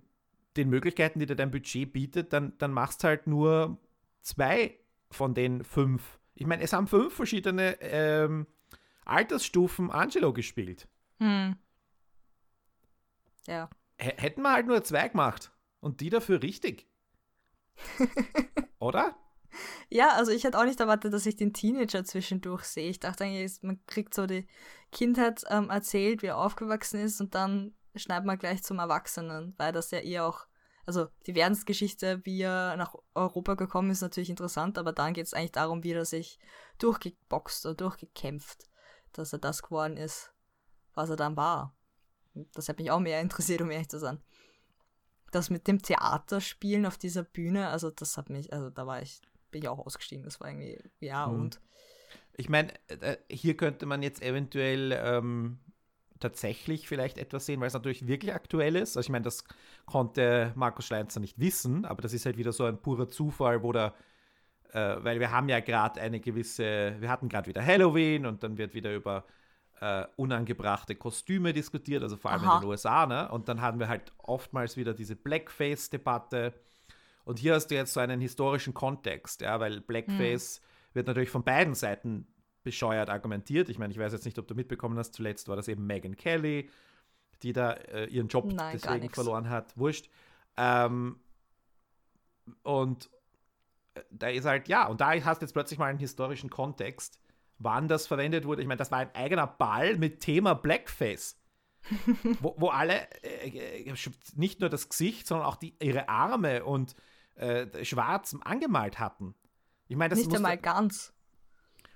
den Möglichkeiten, die dir dein Budget bietet, dann, dann machst halt nur zwei von den fünf. Ich meine, es haben fünf verschiedene ähm, Altersstufen Angelo gespielt. Hm. Ja. H hätten wir halt nur zwei gemacht und die dafür richtig. [LAUGHS] Oder? Ja, also ich hätte auch nicht erwartet, dass ich den Teenager zwischendurch sehe. Ich dachte eigentlich, man kriegt so die Kindheit ähm, erzählt, wie er aufgewachsen ist und dann schneidet man gleich zum Erwachsenen, weil das ja eher auch, also die Werdensgeschichte, wie er nach Europa gekommen ist, natürlich interessant, aber dann geht es eigentlich darum, wie er sich durchgeboxt oder durchgekämpft, dass er das geworden ist, was er dann war. Das hat mich auch mehr [LAUGHS] interessiert, um ehrlich zu sein. Das mit dem Theaterspielen auf dieser Bühne, also das hat mich, also da war ich, bin ich auch ausgestiegen. Das war irgendwie, ja, Mhm. und Ich meine, äh, hier könnte man jetzt eventuell ähm, tatsächlich vielleicht etwas sehen, weil es natürlich wirklich aktuell ist. Also ich meine, das konnte Markus Schleinzer nicht wissen, aber das ist halt wieder so ein purer Zufall, wo der, äh, weil wir haben ja gerade eine gewisse, wir hatten gerade wieder Halloween und dann wird wieder über äh, unangebrachte Kostüme diskutiert, also vor allem Aha. in den USA, ne? Und dann hatten wir halt oftmals wieder diese Blackface-Debatte. Und hier hast du jetzt so einen historischen Kontext, ja, weil Blackface wird natürlich von beiden Seiten bescheuert argumentiert. Ich meine, ich weiß jetzt nicht, ob du mitbekommen hast, zuletzt war das eben Megan Kelly, die da äh, ihren Job Nein, deswegen verloren hat. Wurscht. Ähm, und äh, da ist halt, ja, und da hast du jetzt plötzlich mal einen historischen Kontext, wann das verwendet wurde. Ich meine, das war ein eigener Ball mit Thema Blackface. [LAUGHS] wo, wo alle äh, äh, nicht nur das Gesicht, sondern auch die, ihre Arme und äh, schwarz angemalt hatten. Ich meine, das nicht einmal ganz.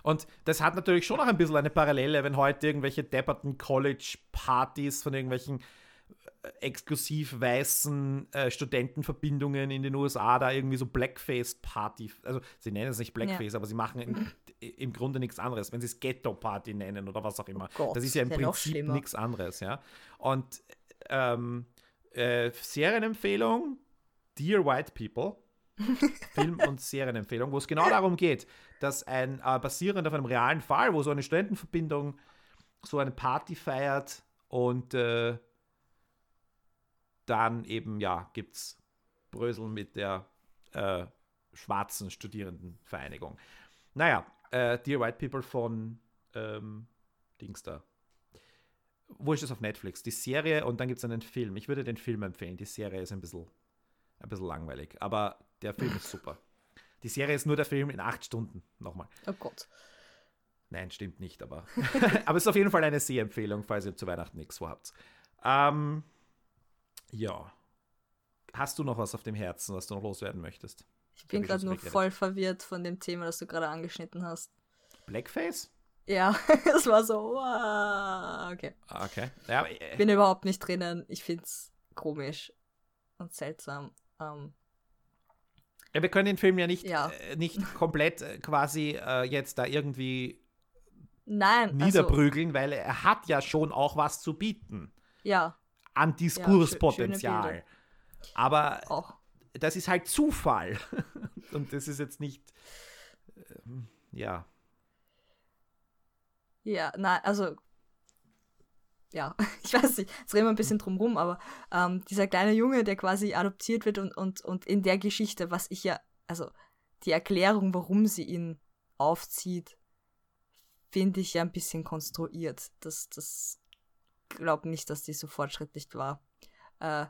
und das hat natürlich schon noch ein bisschen eine Parallele, wenn heute irgendwelche depperten College-Partys von irgendwelchen äh, exklusiv weißen äh, Studentenverbindungen in den USA da irgendwie so Blackface-Party, also sie nennen es nicht Blackface, aber sie machen im, im Grunde nichts anderes, wenn sie es Ghetto-Party nennen oder was auch immer. Gott, das ist ja im ist ja Prinzip nichts anderes, ja. Und ähm, äh, Serienempfehlung, Dear White People, [LAUGHS] Film- und Serienempfehlung, wo es genau darum geht, dass ein, äh, basierend auf einem realen Fall, wo so eine Studentenverbindung so eine Party feiert und äh, dann eben, ja, gibt es Bröseln mit der äh, schwarzen Studierendenvereinigung. Naja, äh, Dear White People von ähm, Dings da. wurscht ist auf Netflix. Die Serie und dann gibt es einen Film. Ich würde den Film empfehlen. Die Serie ist ein bisschen, ein bisschen langweilig, aber der Film ist super. Die Serie ist nur der Film in acht Stunden. Nochmal. Oh Gott. Nein, stimmt nicht, aber. [LAUGHS] aber es ist auf jeden Fall eine Sehempfehlung, falls ihr zu Weihnachten nichts vorhabt. Ähm, ja. Hast du noch was auf dem Herzen, was du noch loswerden möchtest? Ich bin gerade nur voll verwirrt von dem Thema, das du gerade angeschnitten hast. Blackface? Ja, [LAUGHS] es war so, wow, okay. Okay. Ja, äh, bin überhaupt nicht drinnen. Ich finde es komisch und seltsam. Ähm, ja, wir können den Film ja nicht, ja. Äh, nicht komplett äh, quasi äh, jetzt da irgendwie Nein, also niederprügeln, also, weil er hat ja schon auch was zu bieten. Ja. An Diskurspotenzial. Ja, Aber auch. das ist halt Zufall. [LAUGHS] Und das ist jetzt nicht, ähm, ja. Ja, nein, also ja, [LAUGHS] ich weiß nicht, jetzt reden wir ein bisschen drum rum, aber ähm, dieser kleine Junge, der quasi adoptiert wird und, und, und in der Geschichte, was ich ja, also die Erklärung, warum sie ihn aufzieht, finde ich ja ein bisschen konstruiert. Das, das glaube nicht, dass die so fortschrittlich war. Äh,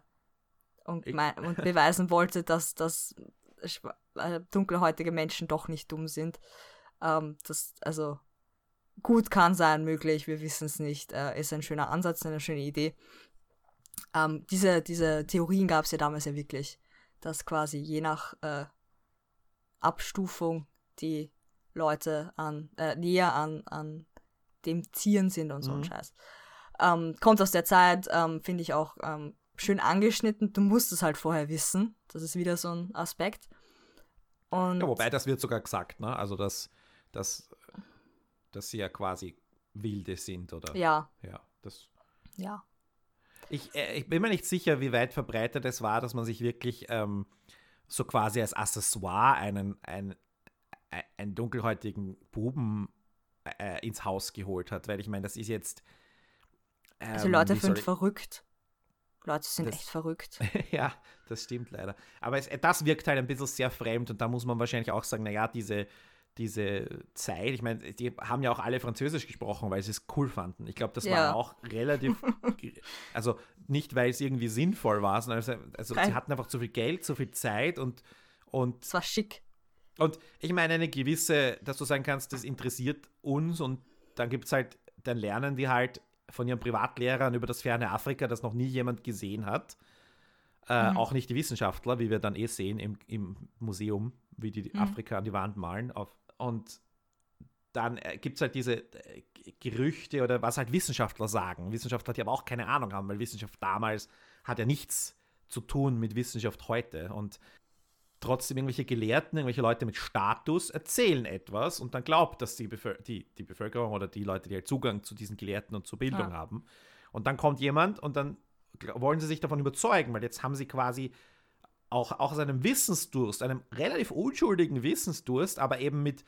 und, und [LAUGHS] beweisen wollte, dass, dass äh, dunkelhäutige Menschen doch nicht dumm sind. Ähm, das, also gut kann sein, möglich, wir wissen es nicht. Äh, ist ein schöner Ansatz, eine schöne Idee. Ähm, diese, diese Theorien gab es ja damals ja wirklich, dass quasi je nach äh, Abstufung die Leute an, äh, näher an, an dem Zieren sind und so mhm. ein Scheiß. Ähm, kommt aus der Zeit, ähm, finde ich auch ähm, schön angeschnitten. Du musst es halt vorher wissen. Das ist wieder so ein Aspekt. Und ja, wobei das wird sogar gesagt, ne? Also dass, dass dass sie ja quasi Wilde sind, oder? Ja. Ja, das. Ja. Ich, äh, ich bin mir nicht sicher, wie weit verbreitet es war, dass man sich wirklich ähm, so quasi als Accessoire einen, einen, einen dunkelhäutigen Buben äh, ins Haus geholt hat, weil ich meine, das ist jetzt. Ähm, also Leute sind verrückt. Leute sind das, echt verrückt. [LAUGHS] ja, das stimmt leider. Aber es, das wirkt halt ein bisschen sehr fremd und da muss man wahrscheinlich auch sagen, naja, diese, diese Zeit, ich meine, die haben ja auch alle Französisch gesprochen, weil sie es cool fanden. Ich glaube, das ja. war auch relativ, also nicht, weil es irgendwie sinnvoll war, sondern also, also sie hatten einfach zu viel Geld, zu viel Zeit und und es war schick. Und ich meine, eine gewisse, dass du sagen kannst, das interessiert uns und dann gibt es halt, dann lernen die halt von ihren Privatlehrern über das ferne Afrika, das noch nie jemand gesehen hat. Äh, mhm. Auch nicht die Wissenschaftler, wie wir dann eh sehen im, im Museum, wie die mhm. Afrika an die Wand malen auf und dann äh, gibt es halt diese äh, Gerüchte oder was halt Wissenschaftler sagen. Wissenschaftler, die aber auch keine Ahnung haben, weil Wissenschaft damals hat ja nichts zu tun mit Wissenschaft heute. Und trotzdem irgendwelche Gelehrten, irgendwelche Leute mit Status erzählen etwas und dann glaubt, dass die, Bevölker die, die Bevölkerung oder die Leute, die halt Zugang zu diesen Gelehrten und zur Bildung ja. haben. Und dann kommt jemand und dann wollen sie sich davon überzeugen, weil jetzt haben sie quasi auch, auch aus einem Wissensdurst, einem relativ unschuldigen Wissensdurst, aber eben mit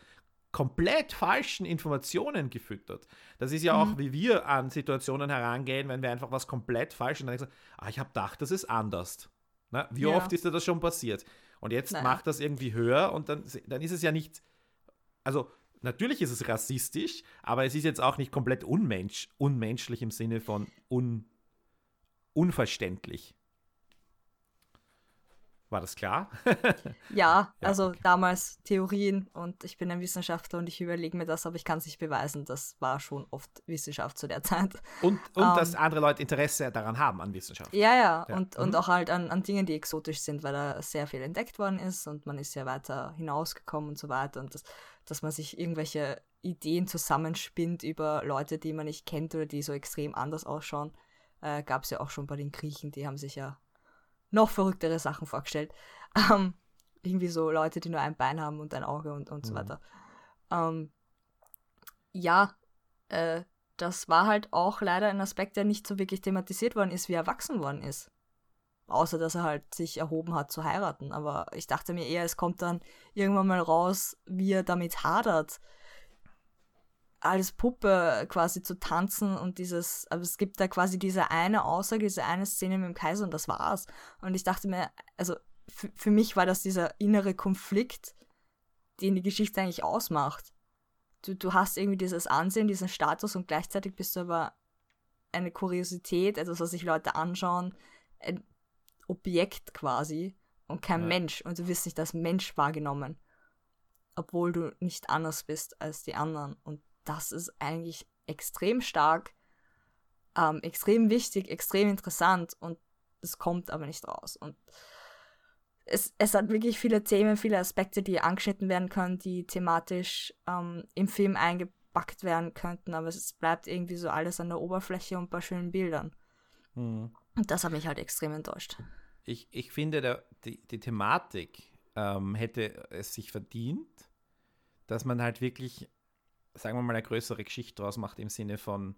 komplett falschen Informationen gefüttert. Das ist ja auch, mhm. wie wir an Situationen herangehen, wenn wir einfach was komplett falsch und dann sagen, ah, ich habe gedacht, das ist anders. Na, wie ja. oft ist dir das schon passiert? Und jetzt naja. macht das irgendwie höher und dann, dann ist es ja nicht, also natürlich ist es rassistisch, aber es ist jetzt auch nicht komplett unmensch, unmenschlich im Sinne von un, unverständlich. War das klar? [LAUGHS] ja, also okay. damals Theorien und ich bin ein Wissenschaftler und ich überlege mir das, aber ich kann es nicht beweisen. Das war schon oft Wissenschaft zu der Zeit. Und, und um, dass ähm, andere Leute Interesse daran haben an Wissenschaft. Ja, ja, ja. Und, mhm. und auch halt an, an Dingen, die exotisch sind, weil da sehr viel entdeckt worden ist und man ist ja weiter hinausgekommen und so weiter. Und das, dass man sich irgendwelche Ideen zusammenspinnt über Leute, die man nicht kennt oder die so extrem anders ausschauen, äh, gab es ja auch schon bei den Griechen. Die haben sich ja noch verrücktere Sachen vorgestellt. [LAUGHS] Ähm, irgendwie so Leute, die nur ein Bein haben und ein Auge und, und mhm. so weiter. Ähm, ja, äh, das war halt auch leider ein Aspekt, der nicht so wirklich thematisiert worden ist, wie er erwachsen worden ist. Außer, dass er halt sich erhoben hat zu heiraten. Aber ich dachte mir eher, es kommt dann irgendwann mal raus, wie er damit hadert, als Puppe quasi zu tanzen und dieses, aber es gibt da quasi diese eine Aussage, diese eine Szene mit dem Kaiser und das war's. Und ich dachte mir, also für mich war das dieser innere Konflikt, den die Geschichte eigentlich ausmacht. Du, du hast irgendwie dieses Ansehen, diesen Status und gleichzeitig bist du aber eine Kuriosität, etwas, was sich Leute anschauen, ein Objekt quasi und kein Ja. Mensch. Und du wirst nicht als Mensch wahrgenommen, obwohl du nicht anders bist als die anderen. Und das ist eigentlich extrem stark, ähm, extrem wichtig, extrem interessant und es kommt aber nicht raus. Und es, es hat wirklich viele Themen, viele Aspekte, die angeschnitten werden können, die thematisch ähm, im Film eingepackt werden könnten, aber es bleibt irgendwie so alles an der Oberfläche und bei schönen Bildern. Mhm. Und das hat mich halt extrem enttäuscht. Ich, ich finde, der, die, die Thematik ähm, hätte es sich verdient, dass man halt wirklich, sagen wir mal, eine größere Geschichte draus macht im Sinne von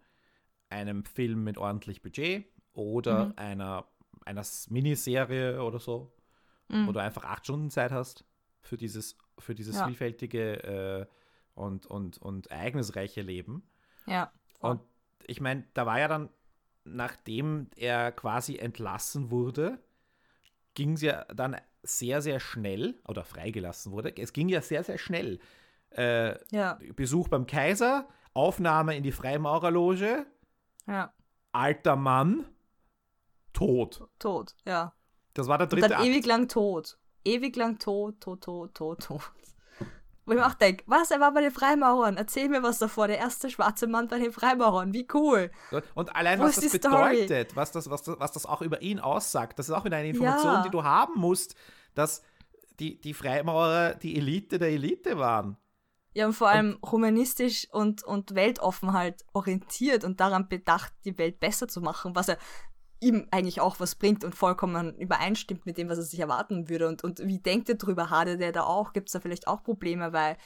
einem Film mit ordentlich Budget oder Mhm. einer, einer Miniserie oder so, Mhm. wo du einfach acht Stunden Zeit hast für dieses, für dieses Ja. vielfältige äh, und, und, und ereignisreiche Leben. Ja. Und ich meine, da war ja dann, nachdem er quasi entlassen wurde, ging es ja dann sehr, sehr schnell, oder freigelassen wurde, es ging ja sehr, sehr schnell. Äh, ja, Besuch beim Kaiser, Aufnahme in die Freimaurerloge, ja. alter Mann, tot. Tot, ja. Das war der Und dritte dann Akt. ewig lang tot. Ewig lang tot, tot, tot, tot, tot. Wo ich mir auch denke, was, er war bei den Freimaurern. Erzähl mir was davor. Der erste schwarze Mann bei den Freimaurern. Wie cool. Und allein, Wo was das Story? bedeutet, was das, was, das, was das auch über ihn aussagt, das ist auch wieder eine Information, Ja. die du haben musst, dass die, die Freimaurer die Elite der Elite waren. Ja, und vor allem humanistisch und, und weltoffen halt orientiert und daran bedacht, die Welt besser zu machen, was er ihm eigentlich auch was bringt und vollkommen übereinstimmt mit dem, was er sich erwarten würde. Und, und wie denkt er drüber? Hatte der da auch? Gibt es da vielleicht auch Probleme? Weil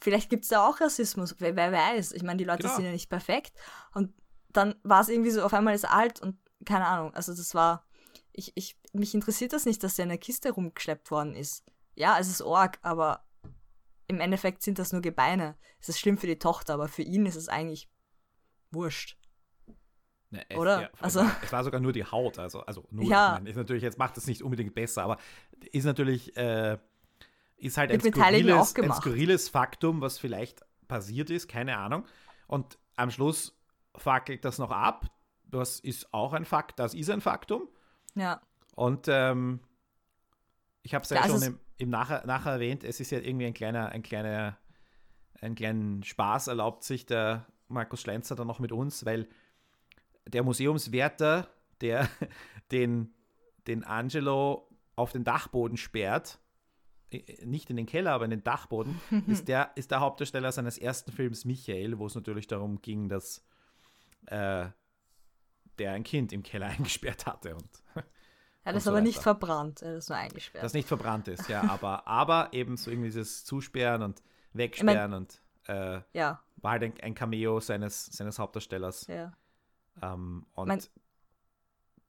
vielleicht gibt es da auch Rassismus. Wer, wer weiß? Ich meine, die Leute Genau. sind ja nicht perfekt. Und dann war es irgendwie so, auf einmal ist er alt und keine Ahnung. Also das war, ich, ich, mich interessiert das nicht, dass er in einer Kiste rumgeschleppt worden ist. Ja, es ist Org, aber im Endeffekt sind das nur Gebeine. Es ist schlimm für die Tochter, aber für ihn ist es eigentlich wurscht. Ne, es, Oder? Ja, es, Also- war, es war sogar nur die Haut, also, also nur, Ja. meine, ist natürlich, jetzt macht das nicht unbedingt besser, aber ist natürlich, äh, ist halt ein skurriles, ein skurriles Faktum, was vielleicht passiert ist, keine Ahnung. Und am Schluss fackelt das noch ab. Das ist auch ein Fakt, das ist ein Faktum. Ja, Und ähm, ich habe es ja schon es- im, im nachher, nachher erwähnt, es ist ja irgendwie ein kleiner, ein kleiner, einen kleinen Spaß erlaubt sich der Markus Schlenzer dann noch mit uns, weil der Museumswärter, der [LAUGHS] den, den Angelo auf den Dachboden sperrt, nicht in den Keller, aber in den Dachboden, [LAUGHS] ist der, ist der Hauptdarsteller seines ersten Films Michael, wo es natürlich darum ging, dass äh, der ein Kind im Keller [LAUGHS] eingesperrt hatte und er hat es so aber nicht weiter. verbrannt, er hat es nur eingesperrt. das nicht verbrannt ist, ja, aber, [LAUGHS] aber eben so irgendwie dieses Zusperren und Wegsperren und äh, ja, war halt ein, ein Cameo seines, seines Hauptdarstellers. ja. Ähm, und Mein-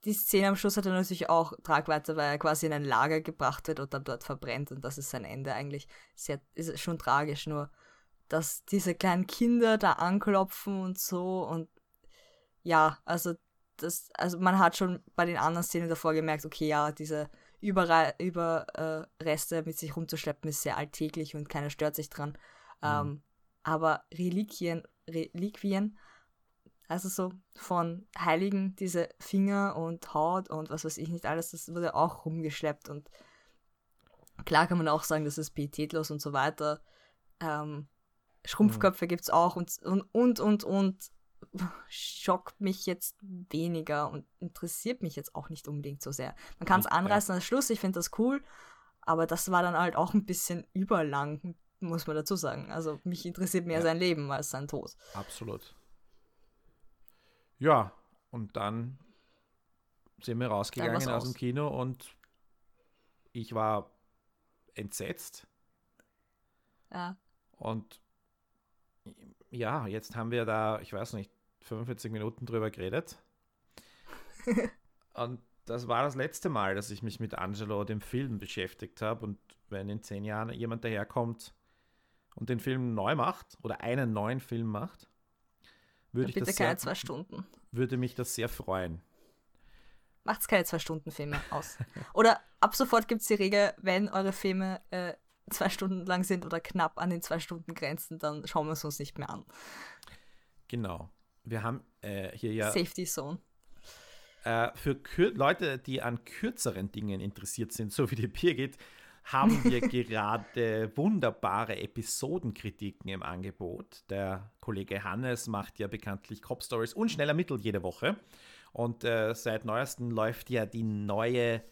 Die Szene am Schluss hat er natürlich auch Tragweite, weil er quasi in ein Lager gebracht wird und dann dort verbrennt und das ist sein Ende eigentlich. Sehr, ist schon tragisch, nur dass diese kleinen Kinder da anklopfen und so und ja, also das, also man hat schon bei den anderen Szenen davor gemerkt, okay, ja, diese Überreste über, äh, mit sich rumzuschleppen ist sehr alltäglich und keiner stört sich dran. Ähm, aber Reliquien, Reliquien, also so von Heiligen, diese Finger und Haut und was weiß ich nicht alles, das wurde auch rumgeschleppt und klar kann man auch sagen, das ist pietätlos und so weiter. Ähm, Schrumpfköpfe gibt's auch und, und, und, und, und schockt mich jetzt weniger und interessiert mich jetzt auch nicht unbedingt so sehr. Man kann es anreißen als Schluss, ich finde das cool, aber das war dann halt auch ein bisschen überlang, muss man dazu sagen. Also mich interessiert mehr Ja. sein Leben als sein Tod. absolut. Ja, und dann sind wir rausgegangen aus dem. Kino und ich war entsetzt. Ja. Und ja, jetzt haben wir da, ich weiß nicht, 45 Minuten drüber geredet. und das war das letzte Mal, dass ich mich mit Angelo, dem Film, beschäftigt habe. Und wenn in zehn Jahren jemand daherkommt und den Film neu macht oder einen neuen Film macht, würde, ich Bitte das keine sehr, zwei Stunden. würde mich das sehr freuen. Macht's keine zwei Stunden Filme aus. Oder ab sofort gibt's die Regel, wenn eure Filme äh, zwei Stunden lang sind oder knapp an den zwei Stunden grenzen, dann schauen wir es uns nicht mehr an. Genau. Wir haben äh, hier ja Safety Zone. äh, für Leute, die an kürzeren Dingen interessiert sind, [LAUGHS] so wie die Birgit, haben wir [LAUGHS] gerade wunderbare Episodenkritiken im Angebot. Der Kollege Hannes macht ja bekanntlich Cop Stories und schnell ermittelt jede Woche. Und äh, seit neuestem läuft ja die neue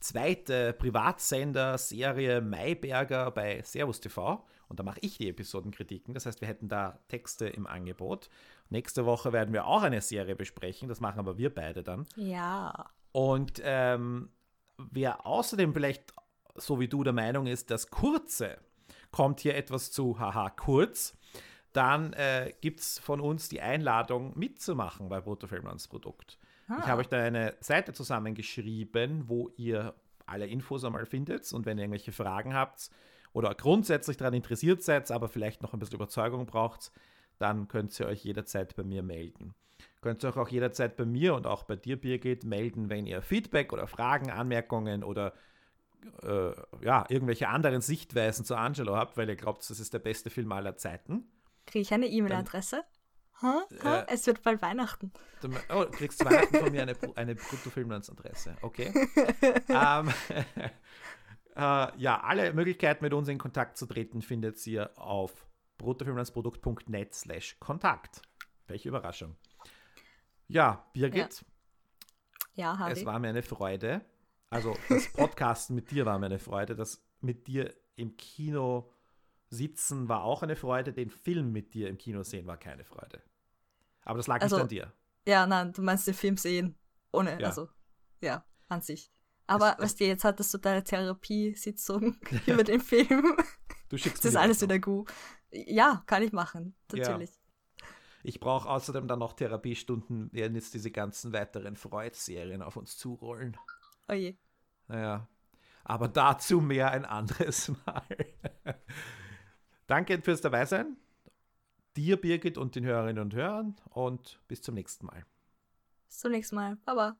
zweite Privatsender-Serie Mayberger bei Servus TV. Und da mache ich die Episodenkritiken. Das heißt, wir hätten da Texte im Angebot. Nächste Woche werden wir auch eine Serie besprechen. Das machen aber wir beide dann. Ja. Und ähm, wer außerdem vielleicht, so wie du, der Meinung ist, das Kurze kommt hier etwas zu, haha, kurz, dann äh, gibt es von uns die Einladung mitzumachen bei Bruttofilmlands Produkt. Ah. Ich habe euch da eine Seite zusammengeschrieben, wo ihr alle Infos einmal findet und wenn ihr irgendwelche Fragen habt oder grundsätzlich daran interessiert seid, aber vielleicht noch ein bisschen Überzeugung braucht, dann könnt ihr euch jederzeit bei mir melden. Könnt ihr euch auch jederzeit bei mir und auch bei dir, Birgit, melden, wenn ihr Feedback oder Fragen, Anmerkungen oder äh, ja, irgendwelche anderen Sichtweisen zu Angelo habt, weil ihr glaubt, das ist der beste Film aller Zeiten. Kriege ich eine E-Mail-Adresse? Huh? Huh? Äh, es wird bald Weihnachten. Du, oh, du kriegst Weihnachten von mir eine, eine Bruttofilmlandsadresse, okay? [LAUGHS] ähm, [LAUGHS] äh, ja, alle Möglichkeiten, mit uns in Kontakt zu treten, findet ihr auf bruttofilmlandsprodukt.net slash Kontakt. Welche Überraschung. Ja, Birgit, Ja, Hardy. es war mir eine Freude. Also das [LAUGHS] Podcasten mit dir war mir eine Freude. Das mit dir im Kino sitzen war auch eine Freude. Den Film mit dir im Kino sehen war keine Freude. Aber das lag Also- nicht an dir. Ja, nein, du meinst den Film sehen. Ohne, Ja. also, ja, an sich. Aber, Es- weißt du, jetzt hattest du deine Therapiesitzung [LAUGHS] über den Film. [LAUGHS] Du schickst Das ist alles wieder gut. Ja, kann ich machen, natürlich. Ich brauche außerdem dann noch Therapiestunden, während jetzt diese ganzen weiteren Freud-Serien auf uns zurollen. Oh je. Naja, aber dazu mehr ein anderes [LAUGHS] Mal. Danke fürs Dabeisein. Dir, Birgit, und den Hörerinnen und Hörern. Und bis zum nächsten Mal. Bis zum nächsten Mal. Baba.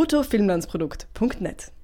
bruttofilmlandsprodukt.net